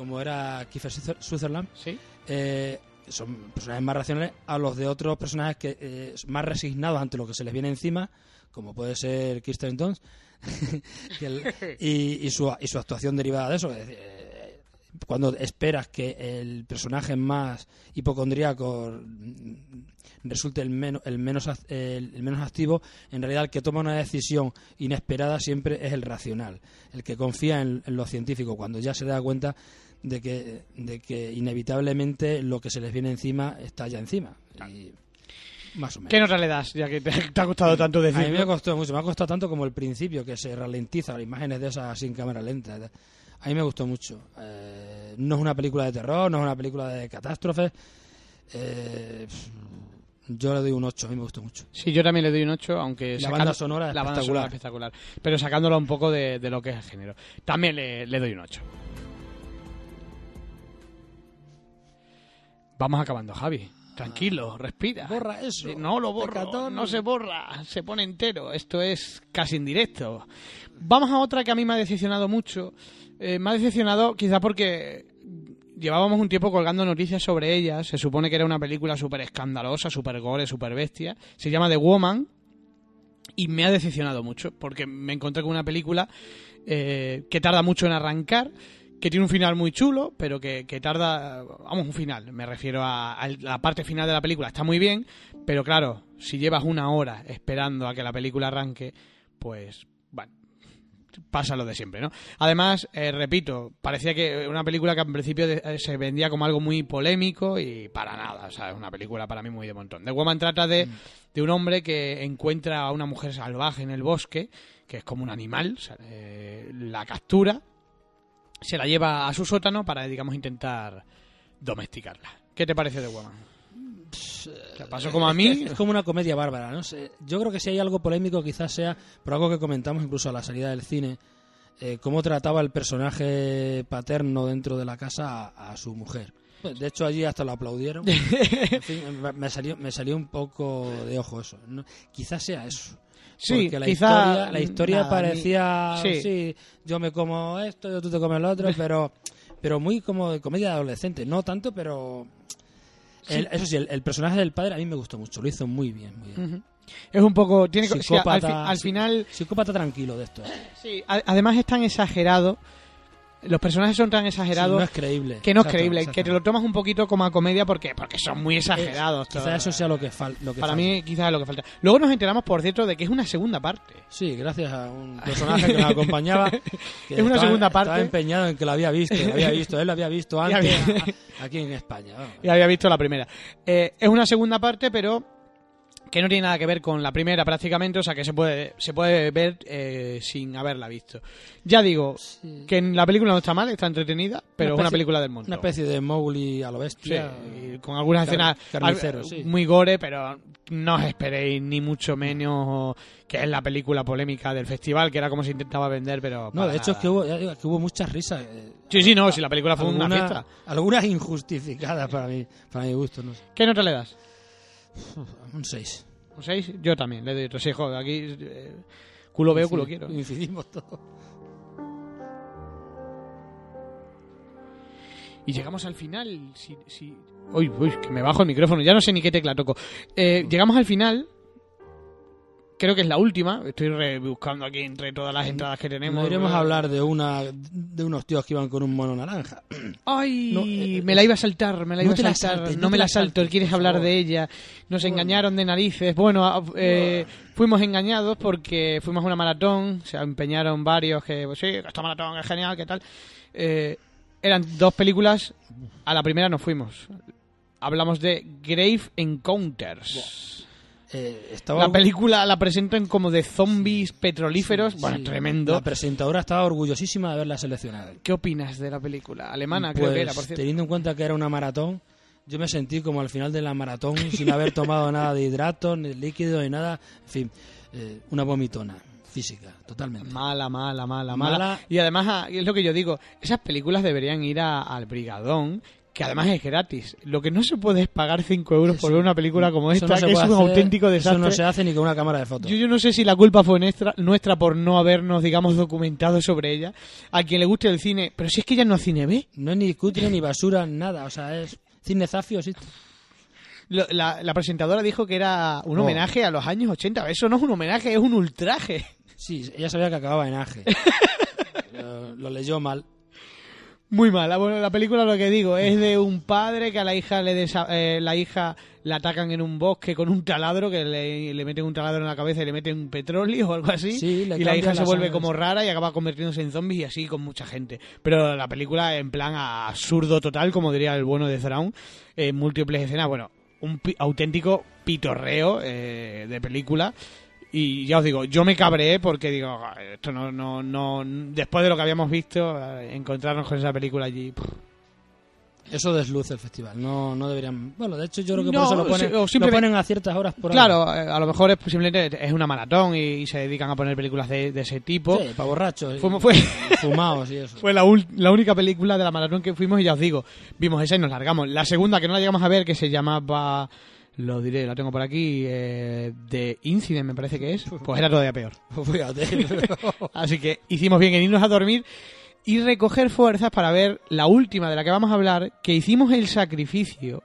[SPEAKER 3] como era Kiefer Suther- Sutherland,
[SPEAKER 2] Sí.
[SPEAKER 3] eh, son personajes más racionales a los de otros personajes que eh, más resignados ante lo que se les viene encima, como puede ser Kirsten Dunst, el- y, y su, y su actuación derivada de eso. es decir, eh, cuando esperas que el personaje más hipocondríaco resulte el menos, el, menos, ac- el, el menos activo, en realidad el que toma una decisión inesperada siempre es el racional, el que confía en, en lo científico, cuando ya se da cuenta de que, de que inevitablemente lo que se les viene encima está ya encima. Y más o menos.
[SPEAKER 2] ¿Qué nota le das? Ya que te, te ha costado tanto
[SPEAKER 3] A mí me
[SPEAKER 2] decirlo.
[SPEAKER 3] costó mucho, me ha costado tanto como el principio, que se ralentiza las imágenes de esas en cámara lenta. A mí me gustó mucho. Eh, no es una película de terror, no es una película de catástrofes. Eh, yo le doy un 8, a mí me gustó mucho.
[SPEAKER 2] Sí, yo también le doy un 8, aunque...
[SPEAKER 3] La
[SPEAKER 2] sacando-
[SPEAKER 3] banda sonora es
[SPEAKER 2] la banda
[SPEAKER 3] espectacular.
[SPEAKER 2] sonora es espectacular. Pero sacándolo un poco de, de lo que es el género. También le, le doy un 8. Vamos acabando, Javi. Tranquilo, respira.
[SPEAKER 3] Borra eso.
[SPEAKER 2] Sí, No lo borro,
[SPEAKER 3] Pecatón.
[SPEAKER 2] no se borra, se pone entero. Esto es casi en directo. Vamos a otra que a mí me ha decepcionado mucho. Eh, me ha decepcionado quizá porque llevábamos un tiempo colgando noticias sobre ella. Se supone que era una película súper escandalosa, súper gore, súper bestia. Se llama The Woman. Y me ha decepcionado mucho porque me encontré con una película eh, que tarda mucho en arrancar, que tiene un final muy chulo, pero que, que tarda, vamos, un final, me refiero a, a la parte final de la película, está muy bien, pero claro, si llevas una hora esperando a que la película arranque, pues, bueno, pasa lo de siempre, ¿no? Además, eh, repito, parecía que una película que en principio de- eh, se vendía como algo muy polémico y para nada, o sea, es una película para mí muy de montón. The Woman trata de, de un hombre que encuentra a una mujer salvaje en el bosque, que es como un animal, o sea, eh, la captura, se la lleva a su sótano para, digamos, intentar domesticarla. ¿Qué te parece The Woman? ¿Te pasó como a mí?
[SPEAKER 3] Es como una comedia bárbara, ¿no? sé. Yo creo que si hay algo polémico quizás sea por algo que comentamos incluso a la salida del cine, eh, cómo trataba el personaje paterno dentro de la casa a, a su mujer. Pues, De hecho, allí hasta lo aplaudieron. En fin, me- me salió, me salió un poco de ojo eso. ¿no? Quizás sea eso.
[SPEAKER 2] Sí,
[SPEAKER 3] Porque la
[SPEAKER 2] quizá,
[SPEAKER 3] historia, la historia
[SPEAKER 2] nada,
[SPEAKER 3] parecía,
[SPEAKER 2] ni- sí.
[SPEAKER 3] sí. yo me como esto, yo tú te comes lo otro, pero, pero muy como de comedia de adolescente. No tanto, pero... el- eso sí, el, el personaje del padre a mí me gustó mucho, lo hizo muy bien. Muy bien.
[SPEAKER 2] Ujú. Es un poco... Tiene, al,
[SPEAKER 3] Psicópata,
[SPEAKER 2] fi- al
[SPEAKER 3] sí.
[SPEAKER 2] final...
[SPEAKER 3] Psicópata tranquilo de esto.
[SPEAKER 2] Sí, además es tan exagerado. Los personajes son tan exagerados
[SPEAKER 3] no es creíble.
[SPEAKER 2] que no es
[SPEAKER 3] Exacto,
[SPEAKER 2] creíble.
[SPEAKER 3] exacto.
[SPEAKER 2] Que te lo tomas un poquito como a comedia porque, porque son muy exagerados.
[SPEAKER 3] Quizás
[SPEAKER 2] todos.
[SPEAKER 3] eso sea lo que, fal- lo que
[SPEAKER 2] Para
[SPEAKER 3] falta.
[SPEAKER 2] mí quizás es lo que falta. Luego nos enteramos, por cierto, de que es una segunda parte.
[SPEAKER 3] Sí, gracias a un personaje que me acompañaba. que
[SPEAKER 2] Es una
[SPEAKER 3] estaba-
[SPEAKER 2] segunda parte.
[SPEAKER 3] Estaba empeñado en que lo había visto. Había visto, él lo había visto antes
[SPEAKER 2] había-
[SPEAKER 3] aquí en España. vamos.
[SPEAKER 2] Y había visto la primera. Eh, es una segunda parte, pero que no tiene nada que ver con la primera prácticamente, o sea que se puede, se puede ver eh, sin haberla visto. Ya digo, que en la película no está mal, está entretenida, pero es una película del montón.
[SPEAKER 3] Una especie de Mowgli a lo bestia.
[SPEAKER 2] con algunas escenas
[SPEAKER 3] carnicero,
[SPEAKER 2] al-
[SPEAKER 3] sí.
[SPEAKER 2] muy gore, pero no os esperéis ni mucho menos que es la película polémica del festival, que era como se intentaba vender, pero
[SPEAKER 3] No, de hecho es que hubo, digo, que hubo muchas risas. eh,
[SPEAKER 2] Sí, sí, no, si la película fue una fiesta.
[SPEAKER 3] Algunas injustificadas para mí, para mi gusto. No sé.
[SPEAKER 2] ¿Qué nota le das?
[SPEAKER 3] Un 6.
[SPEAKER 2] ¿Un 6? Yo también, le doy otro 6. Joder, aquí eh, culo veo, culo quiero.
[SPEAKER 3] Incidimos todo.
[SPEAKER 2] Y llegamos al final. Si, si... Uy, uy, que me bajo el micrófono. Ya no sé ni qué tecla toco. Eh, llegamos al final. Creo que es la última. Estoy rebuscando aquí entre todas las entradas que tenemos.
[SPEAKER 3] No iremos a hablar de una de unos tíos que iban con un mono naranja.
[SPEAKER 2] Ay,
[SPEAKER 3] No, eh,
[SPEAKER 2] me la iba a saltar, me la
[SPEAKER 3] no
[SPEAKER 2] iba a
[SPEAKER 3] te la
[SPEAKER 2] saltar. no,
[SPEAKER 3] no
[SPEAKER 2] me la salto,
[SPEAKER 3] saltes,
[SPEAKER 2] quieres hablar de ella. Nos
[SPEAKER 3] Bueno.
[SPEAKER 2] engañaron de narices. Bueno, ah, eh, fuimos engañados porque fuimos a una maratón. Se empeñaron varios que, pues sí, esta maratón es genial, ¿qué tal? Eh, eran dos películas. A la primera nos fuimos. Hablamos de Grave Encounters.
[SPEAKER 3] Eh, estaba
[SPEAKER 2] La película la presentan como de zombies petrolíferos. bueno,
[SPEAKER 3] Sí,
[SPEAKER 2] tremendo.
[SPEAKER 3] La presentadora estaba orgullosísima de haberla seleccionado.
[SPEAKER 2] ¿Qué opinas de la película? Alemana, creo
[SPEAKER 3] Pues,
[SPEAKER 2] que era, por cierto.
[SPEAKER 3] teniendo en cuenta que era una maratón, yo me sentí como al final de la maratón sin haber tomado nada de hidratos, ni líquido, ni nada. En fin, eh, una vomitona física, totalmente.
[SPEAKER 2] Mala, mala, mala, mala.
[SPEAKER 3] Mala.
[SPEAKER 2] Y además, ah, es lo que yo digo, esas películas deberían ir a- al Brigadón, que además es gratis. Lo que no se puede es pagar 5 euros por ver una película como esta,
[SPEAKER 3] no
[SPEAKER 2] que es un
[SPEAKER 3] hacer,
[SPEAKER 2] auténtico desastre.
[SPEAKER 3] Eso no se hace ni con una cámara de fotos.
[SPEAKER 2] Yo, yo no sé si la culpa fue nuestra, nuestra por no habernos, digamos, documentado sobre ella. A quien le guste el cine, pero si es que ya no es cine B.
[SPEAKER 3] No es ni cutre, ni basura, nada. O sea, es cine zafio, sí.
[SPEAKER 2] La, la presentadora dijo que era un
[SPEAKER 3] Oh.
[SPEAKER 2] homenaje a los años 80. Eso no es un homenaje, es un ultraje.
[SPEAKER 3] Sí, ella sabía que acababa en Aje. lo, lo leyó mal.
[SPEAKER 2] Muy mala. Bueno, la película lo que digo es de un padre que a la hija le desa- eh, la hija la atacan en un bosque con un taladro que le, le meten un taladro en la cabeza y le meten petróleo o algo así.
[SPEAKER 3] Sí,
[SPEAKER 2] y la hija se vuelve
[SPEAKER 3] sangre.
[SPEAKER 2] como rara y acaba convirtiéndose en zombies y así con mucha gente. Pero la película en plan absurdo total, como diría el bueno de Thrawn, en múltiples escenas. Bueno, un pi- auténtico pitorreo eh, de película. Y ya os digo, yo me cabreé porque digo, "Ah, esto no, no, no, después de lo que habíamos visto, eh, encontrarnos con esa película allí. pff.
[SPEAKER 3] Eso desluce el festival. No, no deberían. Bueno, de hecho, yo creo que
[SPEAKER 2] No,
[SPEAKER 3] por eso lo ponen,
[SPEAKER 2] o
[SPEAKER 3] lo ponen a ciertas horas por
[SPEAKER 2] Claro, eh, a lo mejor es simplemente es una maratón y, y se dedican a poner películas de, de ese tipo.
[SPEAKER 3] Sí, para borrachos.
[SPEAKER 2] Fue, fue,
[SPEAKER 3] Fumados y eso.
[SPEAKER 2] fue la, la única película de la maratón que fuimos y ya os digo, vimos esa y nos largamos. La segunda que no la llegamos a ver, que se llamaba, lo diré, la tengo por aquí, eh, de Incident me parece que es, pues era todavía peor. Así que hicimos bien en irnos a dormir y recoger fuerzas para ver la última de la que vamos a hablar, que hicimos el sacrificio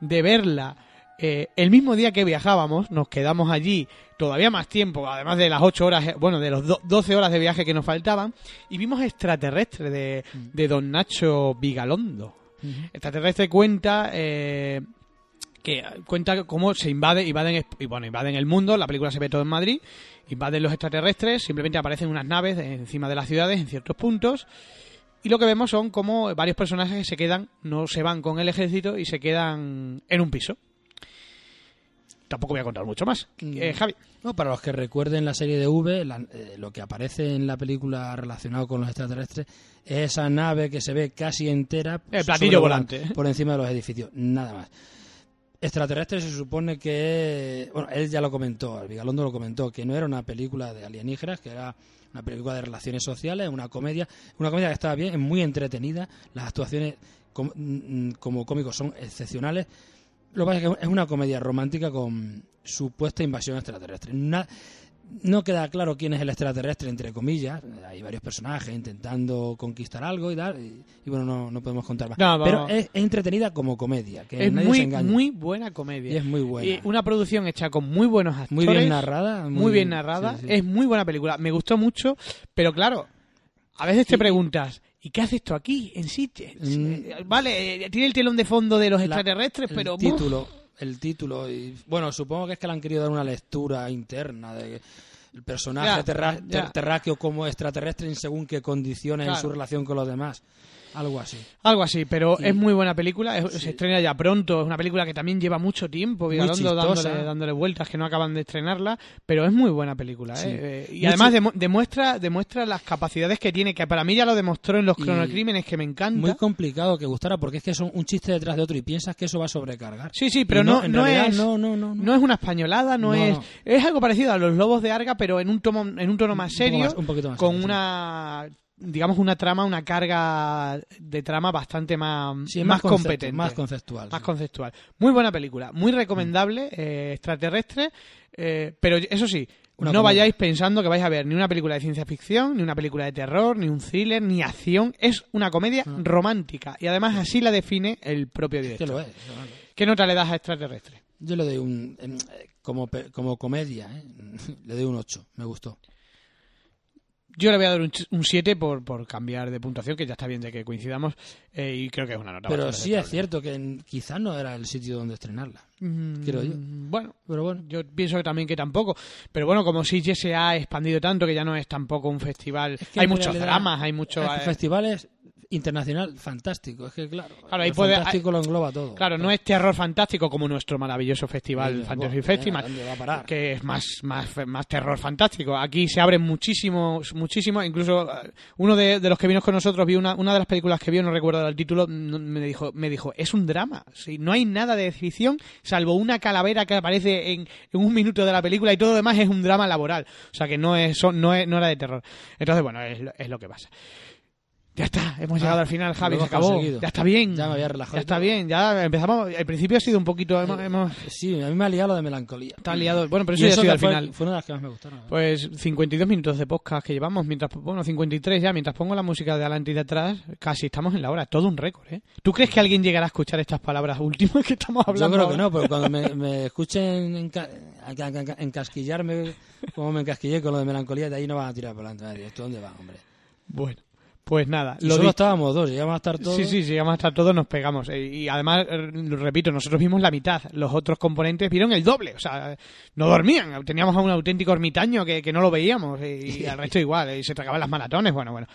[SPEAKER 2] de verla eh, el mismo día que viajábamos, nos quedamos allí todavía más tiempo, además de las 8 horas, eh, bueno, de los do- 12 horas de viaje que nos faltaban, y vimos Extraterrestre de, de Don Nacho Vigalondo. Extraterrestre cuenta eh, que cuenta cómo se invade, invaden, y bueno, invaden el mundo, la película se ve todo en Madrid, invaden los extraterrestres, simplemente aparecen unas naves encima de las ciudades en ciertos puntos, y lo que vemos son como varios personajes que se quedan, no se van con el ejército y se quedan en un piso. Tampoco voy a contar mucho más.
[SPEAKER 3] Mm.
[SPEAKER 2] Eh, Javi.
[SPEAKER 3] No, para los que recuerden la serie de V, la- eh, lo que aparece en la película relacionado con los extraterrestres es esa nave que se ve casi entera
[SPEAKER 2] El platillo volante.
[SPEAKER 3] por encima de los edificios, nada más. Extraterrestres se supone que, bueno, él ya lo comentó, Vigalondo lo comentó, que no era una película de alienígenas, que era una película de relaciones sociales, una comedia, una comedia que estaba bien, muy entretenida, las actuaciones mm, como cómicos son excepcionales. Lo que pasa es que es una comedia romántica con supuesta invasión extraterrestre. No queda claro quién es el extraterrestre, entre comillas. Hay varios personajes intentando conquistar algo y tal. Y, y bueno, no, no podemos contar más.
[SPEAKER 2] No,
[SPEAKER 3] Pero es, es entretenida como comedia, que
[SPEAKER 2] Es
[SPEAKER 3] nadie se
[SPEAKER 2] muy,
[SPEAKER 3] engañe.
[SPEAKER 2] muy buena comedia.
[SPEAKER 3] Y es muy buena.
[SPEAKER 2] Y una producción hecha con muy buenos actores.
[SPEAKER 3] Muy bien narrada.
[SPEAKER 2] muy, bien narrada.
[SPEAKER 3] sí, sí.
[SPEAKER 2] Es muy buena película. Me gustó mucho, pero claro, a veces te preguntas, ¿y qué hace esto aquí, en Sitges?
[SPEAKER 3] Mm.
[SPEAKER 2] Eh, Vale, eh, tiene el telón de fondo de los
[SPEAKER 3] La-
[SPEAKER 2] extraterrestres,
[SPEAKER 3] el
[SPEAKER 2] pero...
[SPEAKER 3] el título. Y, bueno, supongo que es que le han querido dar una lectura interna de el personaje
[SPEAKER 2] Ya,
[SPEAKER 3] terra-
[SPEAKER 2] ya.
[SPEAKER 3] terráqueo como extraterrestre en según qué condiciones en su relación con los demás. Algo así.
[SPEAKER 2] Algo así, pero
[SPEAKER 3] Y-
[SPEAKER 2] es muy buena película, es-
[SPEAKER 3] Sí.
[SPEAKER 2] se estrena ya pronto, es una película que también lleva mucho tiempo, Vigalondo dándole, dándole vueltas que no acaban de estrenarla, pero es muy buena película.
[SPEAKER 3] Sí.
[SPEAKER 2] ¿eh? Eh, y además demuestra, demuestra las capacidades que tiene, que para mí ya lo demostró en los cronocrímenes, que me encanta.
[SPEAKER 3] Muy complicado que gustara porque es que son un chiste detrás de otro y piensas que eso va a sobrecargar.
[SPEAKER 2] Sí, sí, pero no, no
[SPEAKER 3] realidad
[SPEAKER 2] es...
[SPEAKER 3] no, no, no, no.
[SPEAKER 2] No es una españolada, no,
[SPEAKER 3] No,
[SPEAKER 2] es.
[SPEAKER 3] no.
[SPEAKER 2] Es algo parecido a los lobos de Arga, pero en un tono, en un tono más
[SPEAKER 3] Un poco
[SPEAKER 2] serio.
[SPEAKER 3] más- un poquito más
[SPEAKER 2] con
[SPEAKER 3] serio,
[SPEAKER 2] una. Digamos, una trama, una carga de trama bastante más,
[SPEAKER 3] Sí,
[SPEAKER 2] más,
[SPEAKER 3] concepto-
[SPEAKER 2] competente.
[SPEAKER 3] Más conceptual.
[SPEAKER 2] más
[SPEAKER 3] sí.
[SPEAKER 2] conceptual. Muy buena película, muy recomendable, eh, extraterrestre, eh, pero eso sí,
[SPEAKER 3] Una
[SPEAKER 2] no vayáis pensando que vais a ver ni una película de ciencia ficción, ni una película de terror, ni un thriller, ni acción. Es una comedia
[SPEAKER 3] Ah.
[SPEAKER 2] romántica y además así la define el propio
[SPEAKER 3] Que
[SPEAKER 2] director.
[SPEAKER 3] lo es. lo es.
[SPEAKER 2] ¿Qué nota le das a extraterrestre?
[SPEAKER 3] Yo le doy un. eh, como, como comedia, ¿eh? le doy un 8. Me gustó.
[SPEAKER 2] Yo le voy a dar un ch- un 7 por, por cambiar de puntuación, que ya está bien de que coincidamos, eh, y creo que es una nota
[SPEAKER 3] Pero sí es cierto que quizás no era el sitio donde estrenarla.
[SPEAKER 2] Mm,
[SPEAKER 3] creo yo.
[SPEAKER 2] Bueno,
[SPEAKER 3] Pero bueno.
[SPEAKER 2] yo pienso que también que tampoco. Pero bueno, como Sitges se ha expandido tanto que ya no es tampoco un festival.
[SPEAKER 3] que
[SPEAKER 2] hay muchos dramas, hay muchos. Eh,
[SPEAKER 3] festival es internacional, fantástico. Es que claro.
[SPEAKER 2] Claro, ahí puede-
[SPEAKER 3] fantástico lo engloba todo.
[SPEAKER 2] Claro, no es terror fantástico como nuestro maravilloso festival
[SPEAKER 3] Venga,
[SPEAKER 2] Fantasy
[SPEAKER 3] bueno,
[SPEAKER 2] Festival, que es más, más, más terror fantástico. Aquí se abren muchísimos, muchísimos. Incluso eh, uno de, de los que vino con nosotros vio una, una de las películas que vio, no recuerdo el título, me dijo, me dijo, es un drama. Sí, no hay nada de ficción, salvo una calavera que aparece en, en un minuto de la película y todo lo demás es un drama laboral. O sea que no es, no es, no era de terror. Entonces, bueno, es, es lo que pasa. Ya está, hemos
[SPEAKER 3] Ah,
[SPEAKER 2] llegado al final, Javi, se acabó.
[SPEAKER 3] conseguido.
[SPEAKER 2] Ya está bien.
[SPEAKER 3] Ya me había relajado
[SPEAKER 2] Ya está bien, ya empezamos. Al principio ha sido un poquito. Hemos, hemos
[SPEAKER 3] Sí, a mí me ha liado lo de melancolía.
[SPEAKER 2] estado liado. Bueno, pero
[SPEAKER 3] Y
[SPEAKER 2] eso ya ha sido al final.
[SPEAKER 3] fue una de las que más me gustaron. verdad.
[SPEAKER 2] Pues 52 minutos de podcast que llevamos, mientras, bueno, 53 ya, mientras pongo la música de adelante y de atrás, casi estamos en la hora, todo un récord, ¿eh? ¿Tú crees que alguien llegará a escuchar estas palabras últimas que estamos
[SPEAKER 3] Yo
[SPEAKER 2] hablando?
[SPEAKER 3] creo que no, pero cuando me, me escuchen enca- enca- enca- encasquillarme, como me encasquillé con lo de melancolía, de ahí no van a tirar por delante. nadie. ¿Esto dónde va, hombre?
[SPEAKER 2] Bueno, pues nada,
[SPEAKER 3] Y
[SPEAKER 2] lo
[SPEAKER 3] solo estábamos dos, llegamos a estar todos.
[SPEAKER 2] Sí, sí, llegamos hasta todos nos pegamos. Eh, Y además, eh, repito, nosotros vimos la mitad. Los otros componentes vieron el doble. O sea, no dormían. Teníamos a un auténtico ermitaño que, que no lo veíamos. Y, y al resto igual. Y se tragaban las maratones. Bueno, bueno.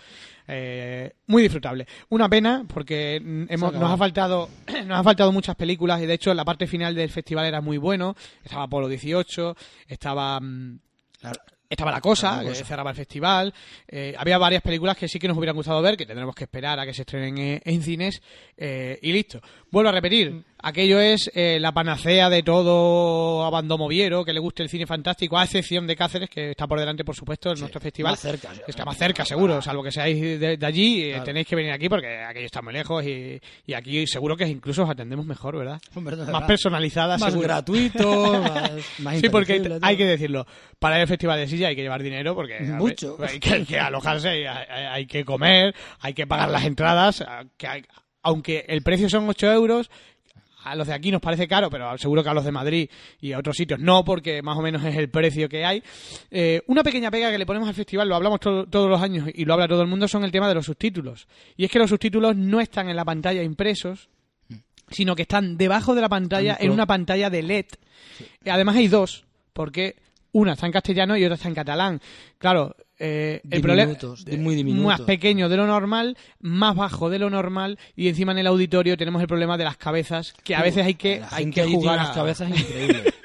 [SPEAKER 2] Eh, muy disfrutable. Una pena porque hemos, nos ha faltado nos ha faltado muchas películas y de hecho la parte final del festival era muy bueno. Estaba Apolo 18, estaba mm,
[SPEAKER 3] La-
[SPEAKER 2] estaba La Cosa,
[SPEAKER 3] La
[SPEAKER 2] que
[SPEAKER 3] Cosa.
[SPEAKER 2] cerraba el festival. Eh, había varias películas que sí que nos hubieran gustado ver, que tendremos que esperar a que se estrenen en, en cines. eh, y listo. Vuelvo a repetir. Aquello es eh, la panacea de todo abandomoviero que le guste el cine fantástico, a excepción de Cáceres, que está por delante, por supuesto, en nuestro festival.
[SPEAKER 3] más cerca.
[SPEAKER 2] que está más cerca, seguro, salvo que seáis de, de allí, eh, tenéis que venir aquí porque aquello está muy lejos y, y aquí seguro que incluso os atendemos mejor, ¿verdad?
[SPEAKER 3] Hombre, no,
[SPEAKER 2] Más
[SPEAKER 3] ¿verdad?
[SPEAKER 2] personalizada,
[SPEAKER 3] más
[SPEAKER 2] seguro.
[SPEAKER 3] gratuito, más, más
[SPEAKER 2] Sí, porque hay, que decirlo. Para al festival de silla hay que llevar dinero porque ver,
[SPEAKER 3] Mucho.
[SPEAKER 2] hay, que, hay que alojarse, hay, hay- que comer, hay que pagar las entradas. Que hay- aunque el precio son 8 euros, a los de aquí nos parece caro, pero seguro que a los de Madrid y a otros sitios no, porque más o menos es el precio que hay. Eh, una pequeña pega que le ponemos al festival, lo hablamos to- todos los años y lo habla todo el mundo, son el tema de los subtítulos. Y es que los subtítulos no están en la pantalla impresos, sino que están debajo de la pantalla en una pantalla de LED. Además hay dos, porque una está en castellano y otra está en catalán. Claro, eh, el problema
[SPEAKER 3] de- muy diminutos.
[SPEAKER 2] más pequeño de lo normal, más bajo de lo normal y encima en el auditorio tenemos el problema de las cabezas, que a veces hay que
[SPEAKER 3] La
[SPEAKER 2] hay
[SPEAKER 3] gente
[SPEAKER 2] que
[SPEAKER 3] tiene
[SPEAKER 2] jugar a-
[SPEAKER 3] cabezas increíbles.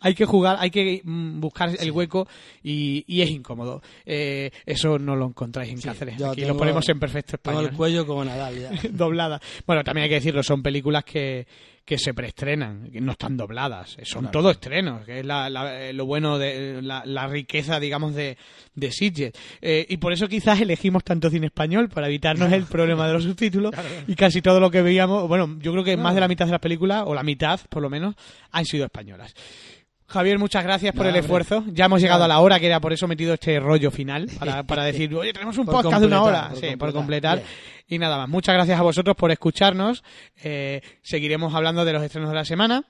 [SPEAKER 2] hay que jugar, hay que mm, buscar el hueco y, y es incómodo. Eh, eso no lo encontráis en
[SPEAKER 3] Sí,
[SPEAKER 2] Cáceres. Aquí lo ponemos en perfecto
[SPEAKER 3] Tengo el
[SPEAKER 2] español.
[SPEAKER 3] cuello como Nadal ya.
[SPEAKER 2] doblada. Bueno, también hay que decirlo, son películas que, que se preestrenan, que no están dobladas, son
[SPEAKER 3] Claro.
[SPEAKER 2] todo estrenos, que es la- la- eh, lo bueno de la, la riqueza, digamos, de, de Sitges. Eh, y por eso quizás elegimos tanto cine español, para evitarnos el problema de los subtítulos, y casi todo lo que veíamos, bueno, yo creo que más de la mitad de las películas, o la mitad por lo menos, han sido españolas. Javier, muchas gracias por
[SPEAKER 3] Nada,
[SPEAKER 2] el
[SPEAKER 3] hombre.
[SPEAKER 2] esfuerzo. Ya hemos llegado a la hora, que era por eso metido este rollo final, para, para decir, oye, tenemos un
[SPEAKER 3] Por
[SPEAKER 2] podcast de una
[SPEAKER 3] completar,
[SPEAKER 2] hora.
[SPEAKER 3] por
[SPEAKER 2] sí, por
[SPEAKER 3] completar.
[SPEAKER 2] completar. Y nada más. Muchas gracias a vosotros por escucharnos. Eh, seguiremos hablando de los estrenos de la semana.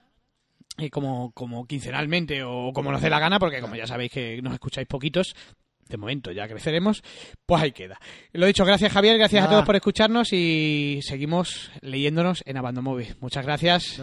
[SPEAKER 2] eh, como, como quincenalmente o como nos dé la gana, porque como ya sabéis que nos escucháis poquitos, de momento ya creceremos, pues ahí queda. Lo dicho, gracias Javier, gracias a
[SPEAKER 3] Nada.
[SPEAKER 2] todos por escucharnos y seguimos leyéndonos en Abandon Movie. Muchas gracias.